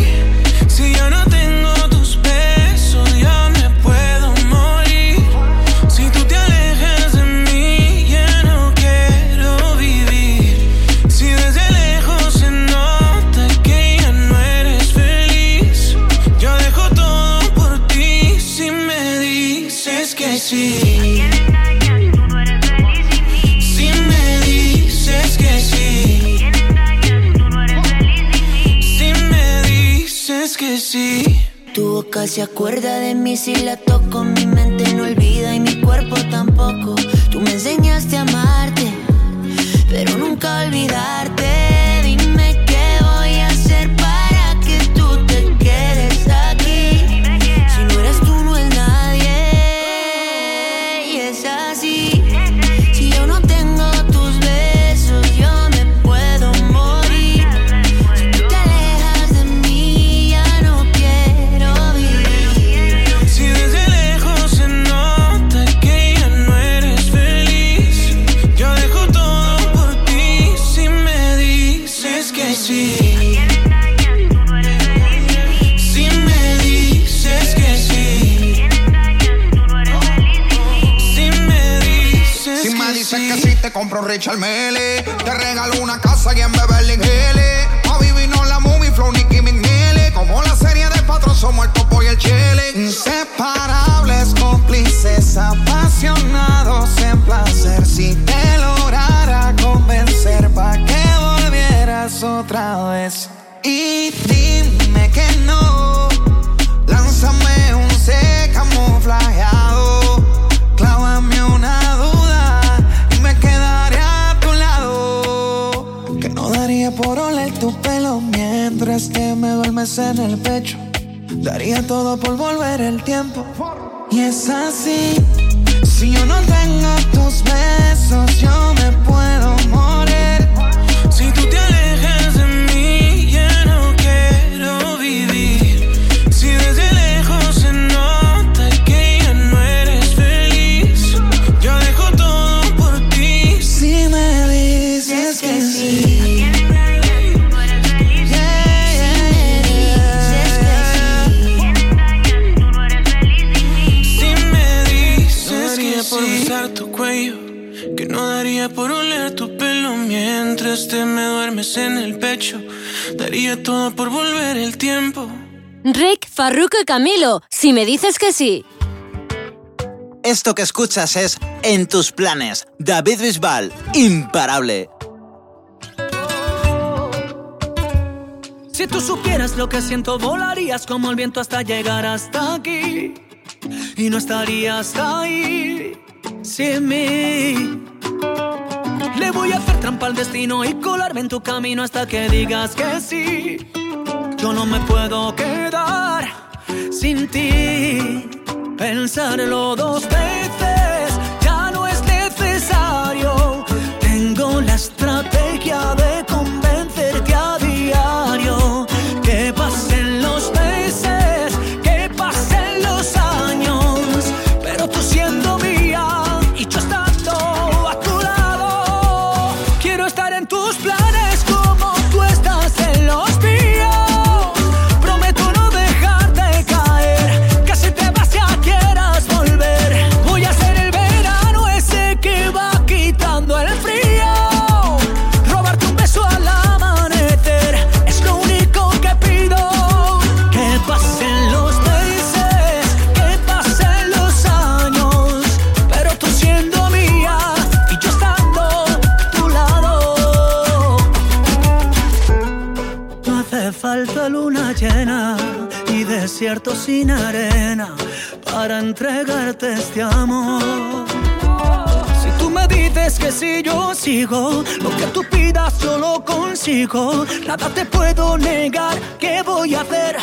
si yo no tengo Tu boca se acuerda de mí si la toco, mi Y dime que no. Lánzame un C camuflajeado. Clávame una duda y me quedaré a tu lado. Que no daría por oler tu pelo mientras que me duermes en el pecho. Daría todo por volver el tiempo. Y es así. Si yo no tengo tus besos, yo me puedo morir. Daría todo por volver el tiempo. Rick, Farruko y Camilo, si me dices que sí. Esto que escuchas es En tus planes, David Bisbal, imparable. Si tú supieras lo que siento, volarías como el viento hasta llegar hasta aquí. Y no estarías ahí sin mí. Le voy a hacer trampa al destino y colarme en tu camino hasta que digas que sí. Yo no me puedo quedar sin ti. Pensarlo dos veces sin arena para entregarte este amor. Si tú me dices que si yo sigo, lo que tú pidas yo lo consigo. Nada te puedo negar, ¿qué voy a hacer?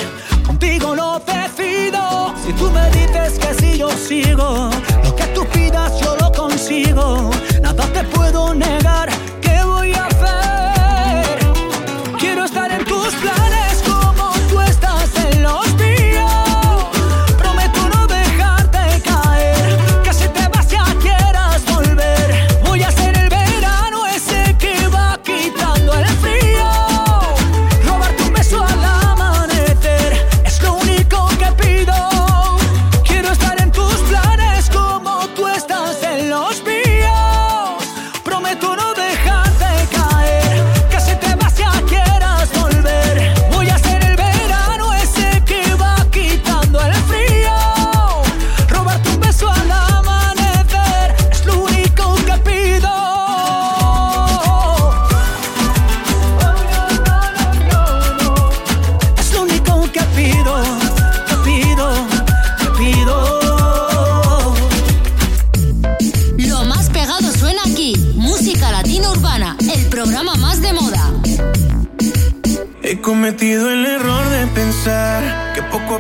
Contigo lo decido. Si tú me dices que si yo sigo, lo que tú pidas yo lo consigo. Nada te puedo negar,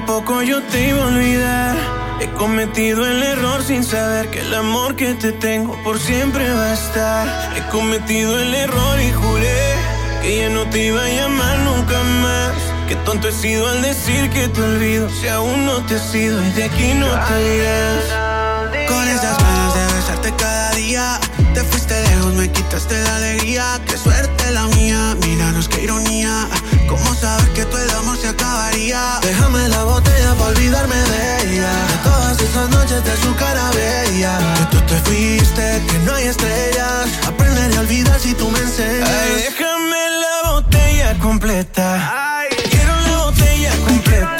poco yo te iba a olvidar. He cometido el error sin saber que el amor que te tengo por siempre va a estar. He cometido el error y juré que ya no te iba a llamar nunca más. Qué tonto he sido al decir que te olvido si aún no te has ido y de aquí no te irás. Con esas ganas de besarte cada día Te fuiste lejos, me quitaste la alegría Qué suerte la mía, míranos qué ironía ¿Cómo sabes que todo el amor se acabaría? Déjame la botella para olvidarme de ella. De todas esas noches de su cara bella. Que tú te fuiste, que no hay estrellas Aprenderé a olvidar si tú me enseñas. Ay, déjame la botella completa. Quiero la botella completa.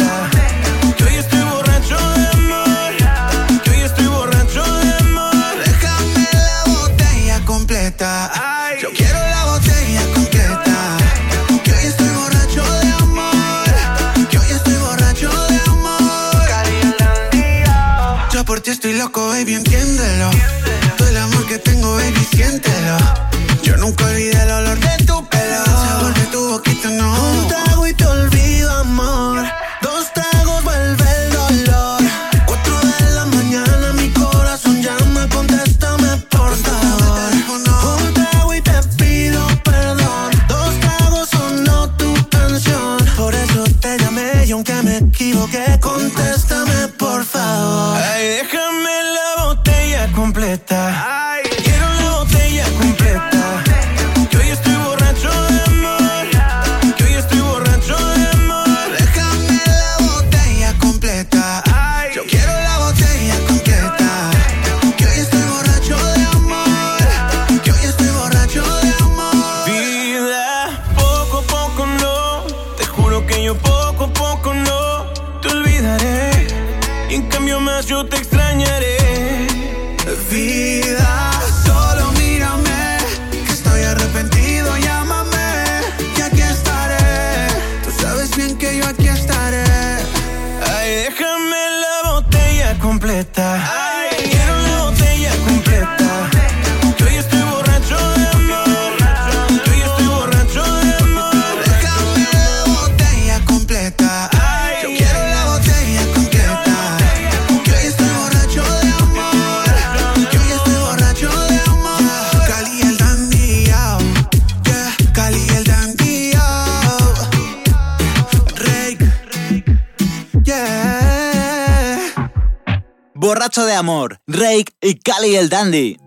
El Dandy.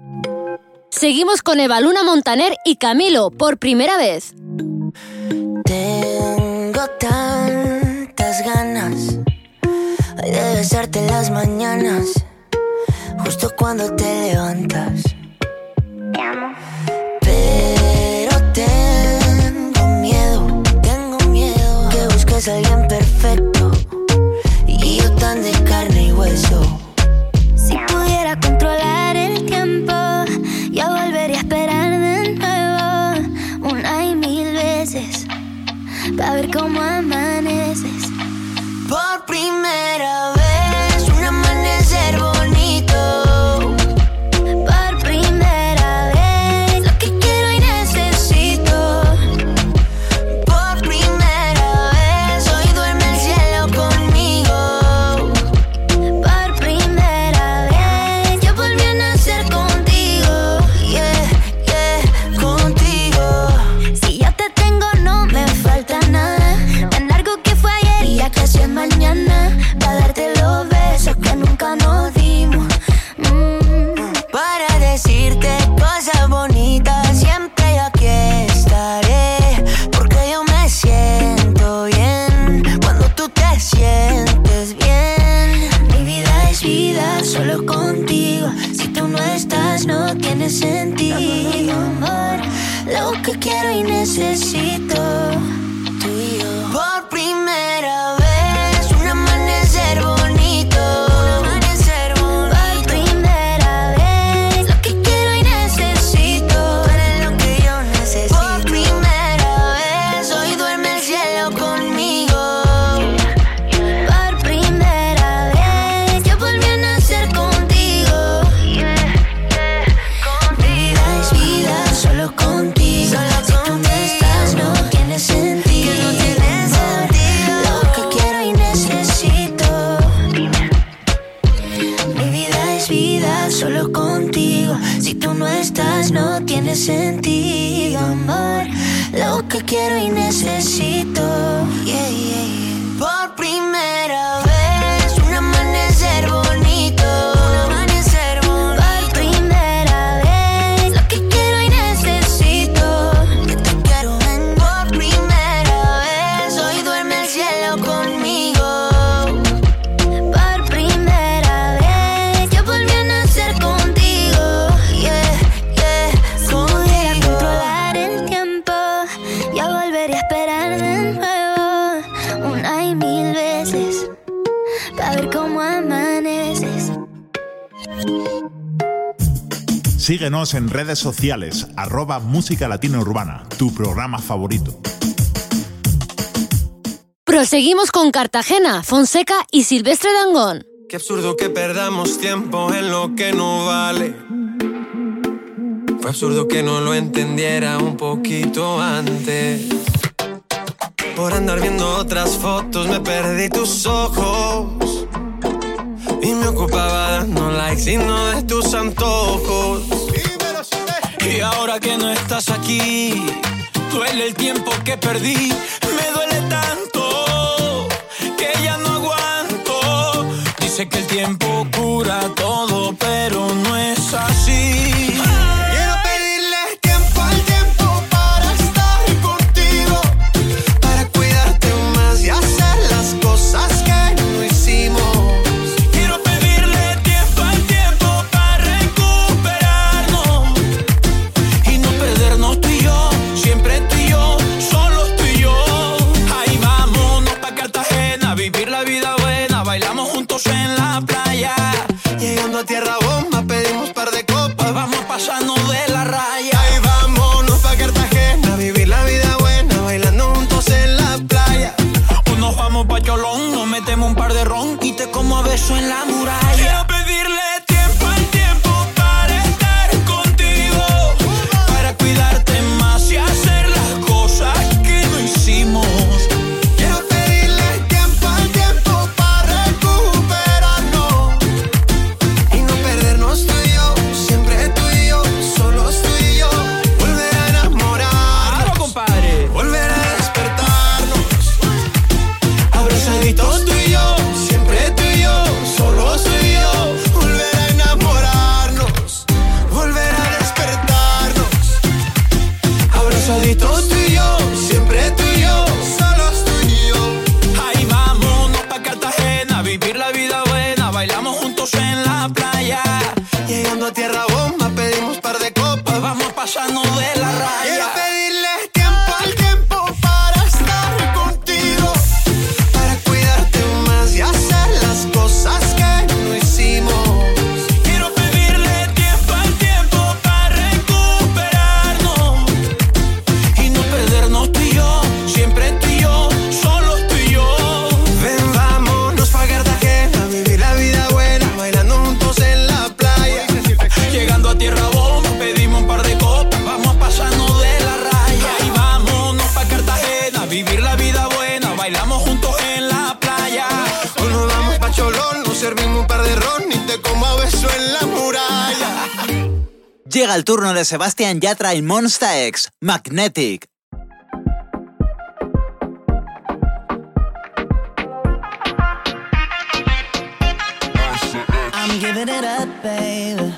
Seguimos con Eva Luna Montaner y Camilo por primera vez. Tengo tantas ganas de besarte en las mañanas, justo cuando te levantas. Pero tengo miedo, tengo miedo que busques a alguien perfecto y yo tan de carne y hueso. En redes sociales, arroba Música Latina Urbana, tu programa favorito. Proseguimos con Cartagena, Fonseca y Silvestre Dangón. Qué absurdo que perdamos tiempo en lo que no vale. Fue absurdo que no lo entendiera un poquito antes. Por andar viendo otras fotos me perdí tus ojos. Y me ocupaba dando likes y no de tus antojos. Y ahora que no estás aquí, duele el tiempo que perdí. Me duele tanto que ya no aguanto. Dice que el tiempo cura todo, pero no es así. ¡Ah! piso en la muralla. el turno de Sebastián Yatra y Monster X, Magnetic. I'm giving it up, babe.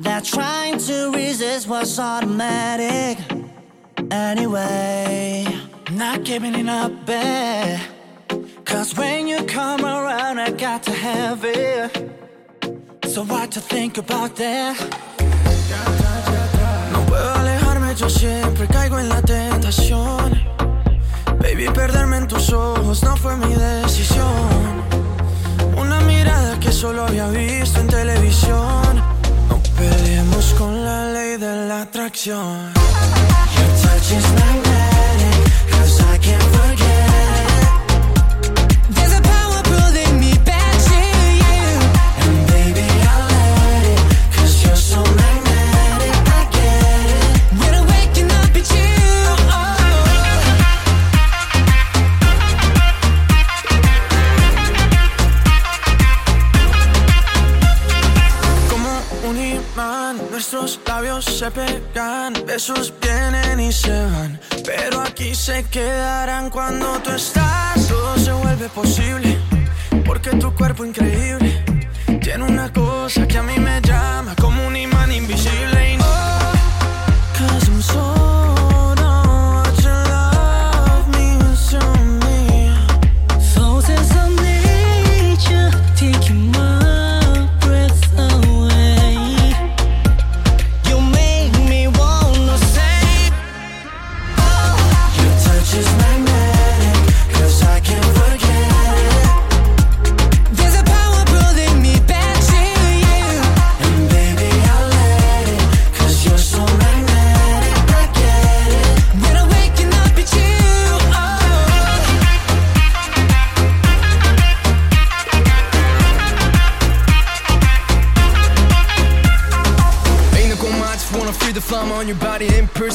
That trying to resist was automatic. Anyway, not giving it up, babe. Cause when you come around, I got to have it. So, what to think about that? No puedo alejarme, yo siempre caigo en la tentación. Baby, perderme en tus ojos no fue mi decisión. Una mirada que solo había visto en televisión. No peleemos con la ley de la atracción. Your touch is magnetic, cause I can't se pegan, besos vienen y se van, pero aquí se quedarán cuando tú estás. Todo se vuelve posible, porque tu cuerpo increíble tiene una cosa que a mí me llama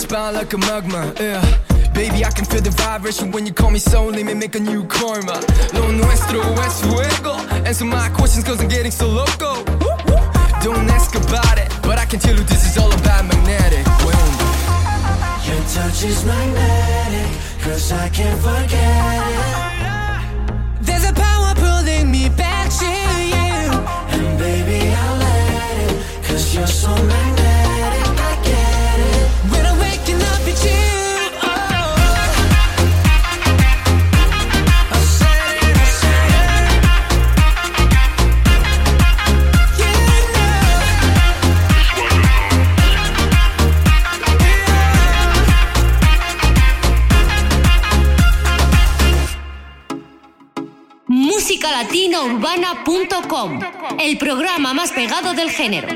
perspire like a magma. Yeah. Baby, I can feel the vibration when you call me soul, let me make a new karma. Lo nuestro es fuego. Answer my questions cause I'm getting so loco. Don't ask about it, but I can tell you this is all about magnetic. Your touch is magnetic, cause I can't forget it. There's a power pulling me back to you. And baby, I'll let it, cause you're so magnetic, musicalatinourbana.com, el programa más pegado del género.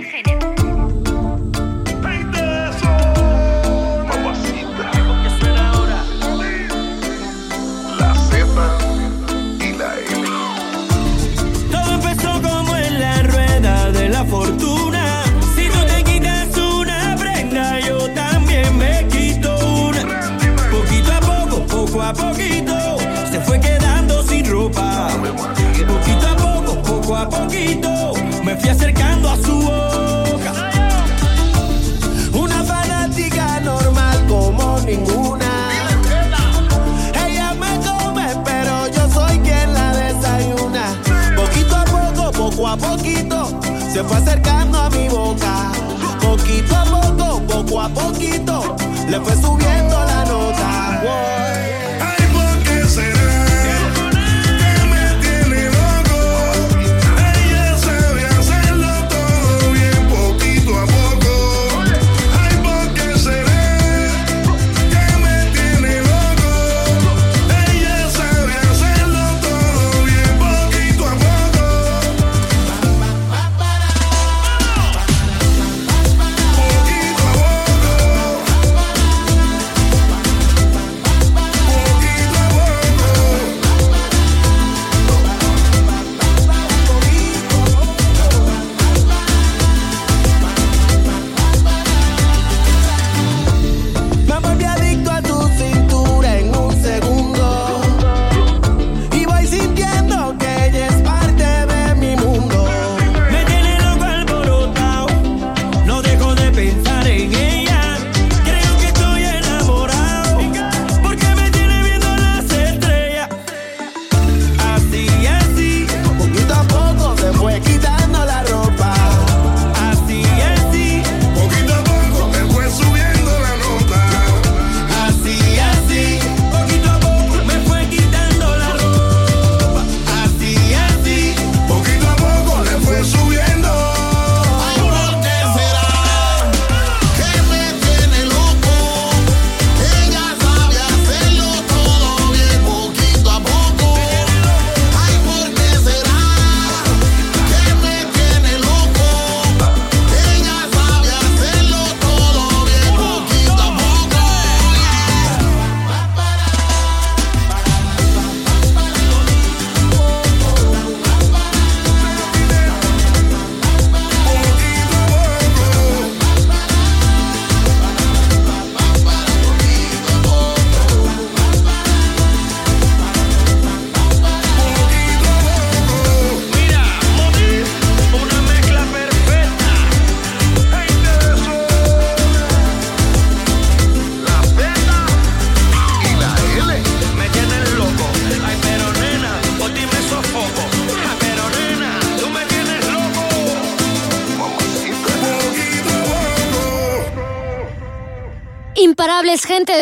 Se fue acercando a mi boca. Poquito a poco, poco a poquito, le fue subiendo la nota.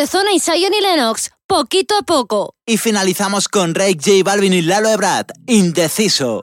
De zona y Sion y Lennox, poquito a poco. Y finalizamos con Rake, J Balvin y Lalo Ebrard, Indeciso.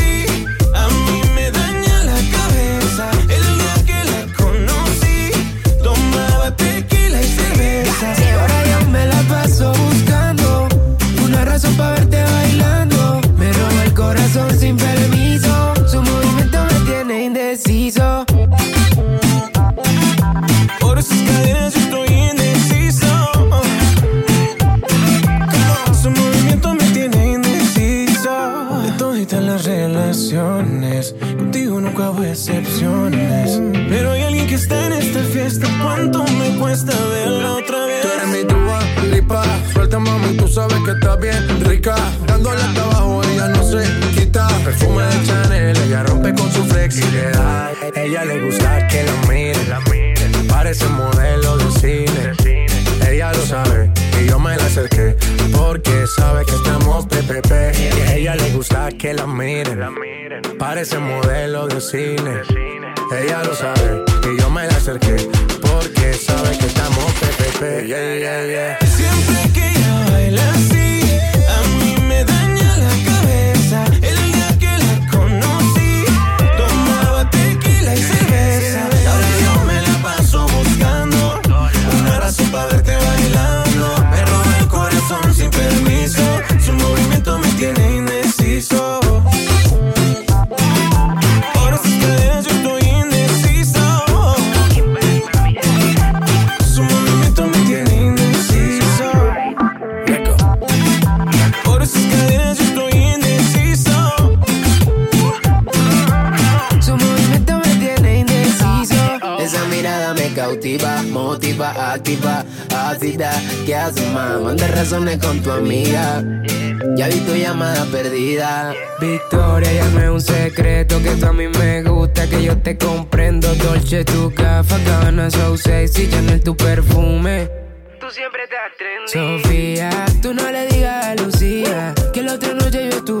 buscando una razón para verte bailando. Me roba el corazón sin permiso, su movimiento me tiene indeciso. Por esas cadenas yo estoy indeciso. Su movimiento me tiene indeciso. De toditas las relaciones, contigo nunca hubo excepciones. Pero hay alguien que está en esta fiesta. ¿Cuánto me cuesta verla otra Mami, tú sabes que está bien rica. Dándole hasta abajo, ella no se quita. Perfume de Chanel, ella rompe con su flexibilidad. Ella le gusta que la miren. Parece modelo de cine. Ella lo sabe y yo me la acerqué porque sabe que estamos PPP. Y a ella le gusta que la miren. Parece modelo de cine. Ella lo sabe y yo me la acerqué porque sabe que estamos PPP. Yeah, yeah, yeah. Siempre que ella baila así, motiva, activa, ácida. ¿Qué haces, más? Manda razones con tu amiga. Ya vi tu llamada perdida. Victoria, llame un secreto que tú a mí me gusta, que yo te comprendo. Dolce, tu café, cabana, so sexy, Chanel, tu perfume. Tú siempre estás trendy. Sofía, tú no le digas a Lucía que la otra noche yo estuve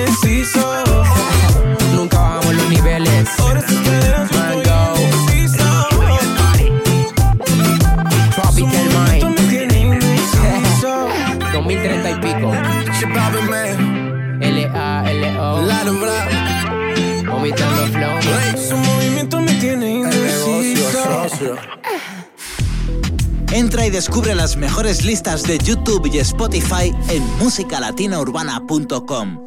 Vomitando flow. Su movimiento me tiene indeciso. Entra y descubre las mejores listas de YouTube y Spotify en musicalatinaurbana.com.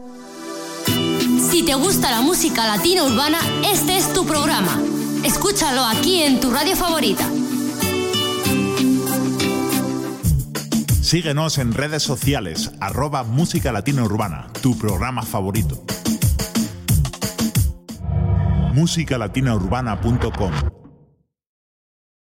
Si te gusta la música latina urbana, este es tu programa. Escúchalo aquí en tu radio favorita. Síguenos en redes sociales, arroba Música Latina Urbana, tu programa favorito. musicalatinaurbana.com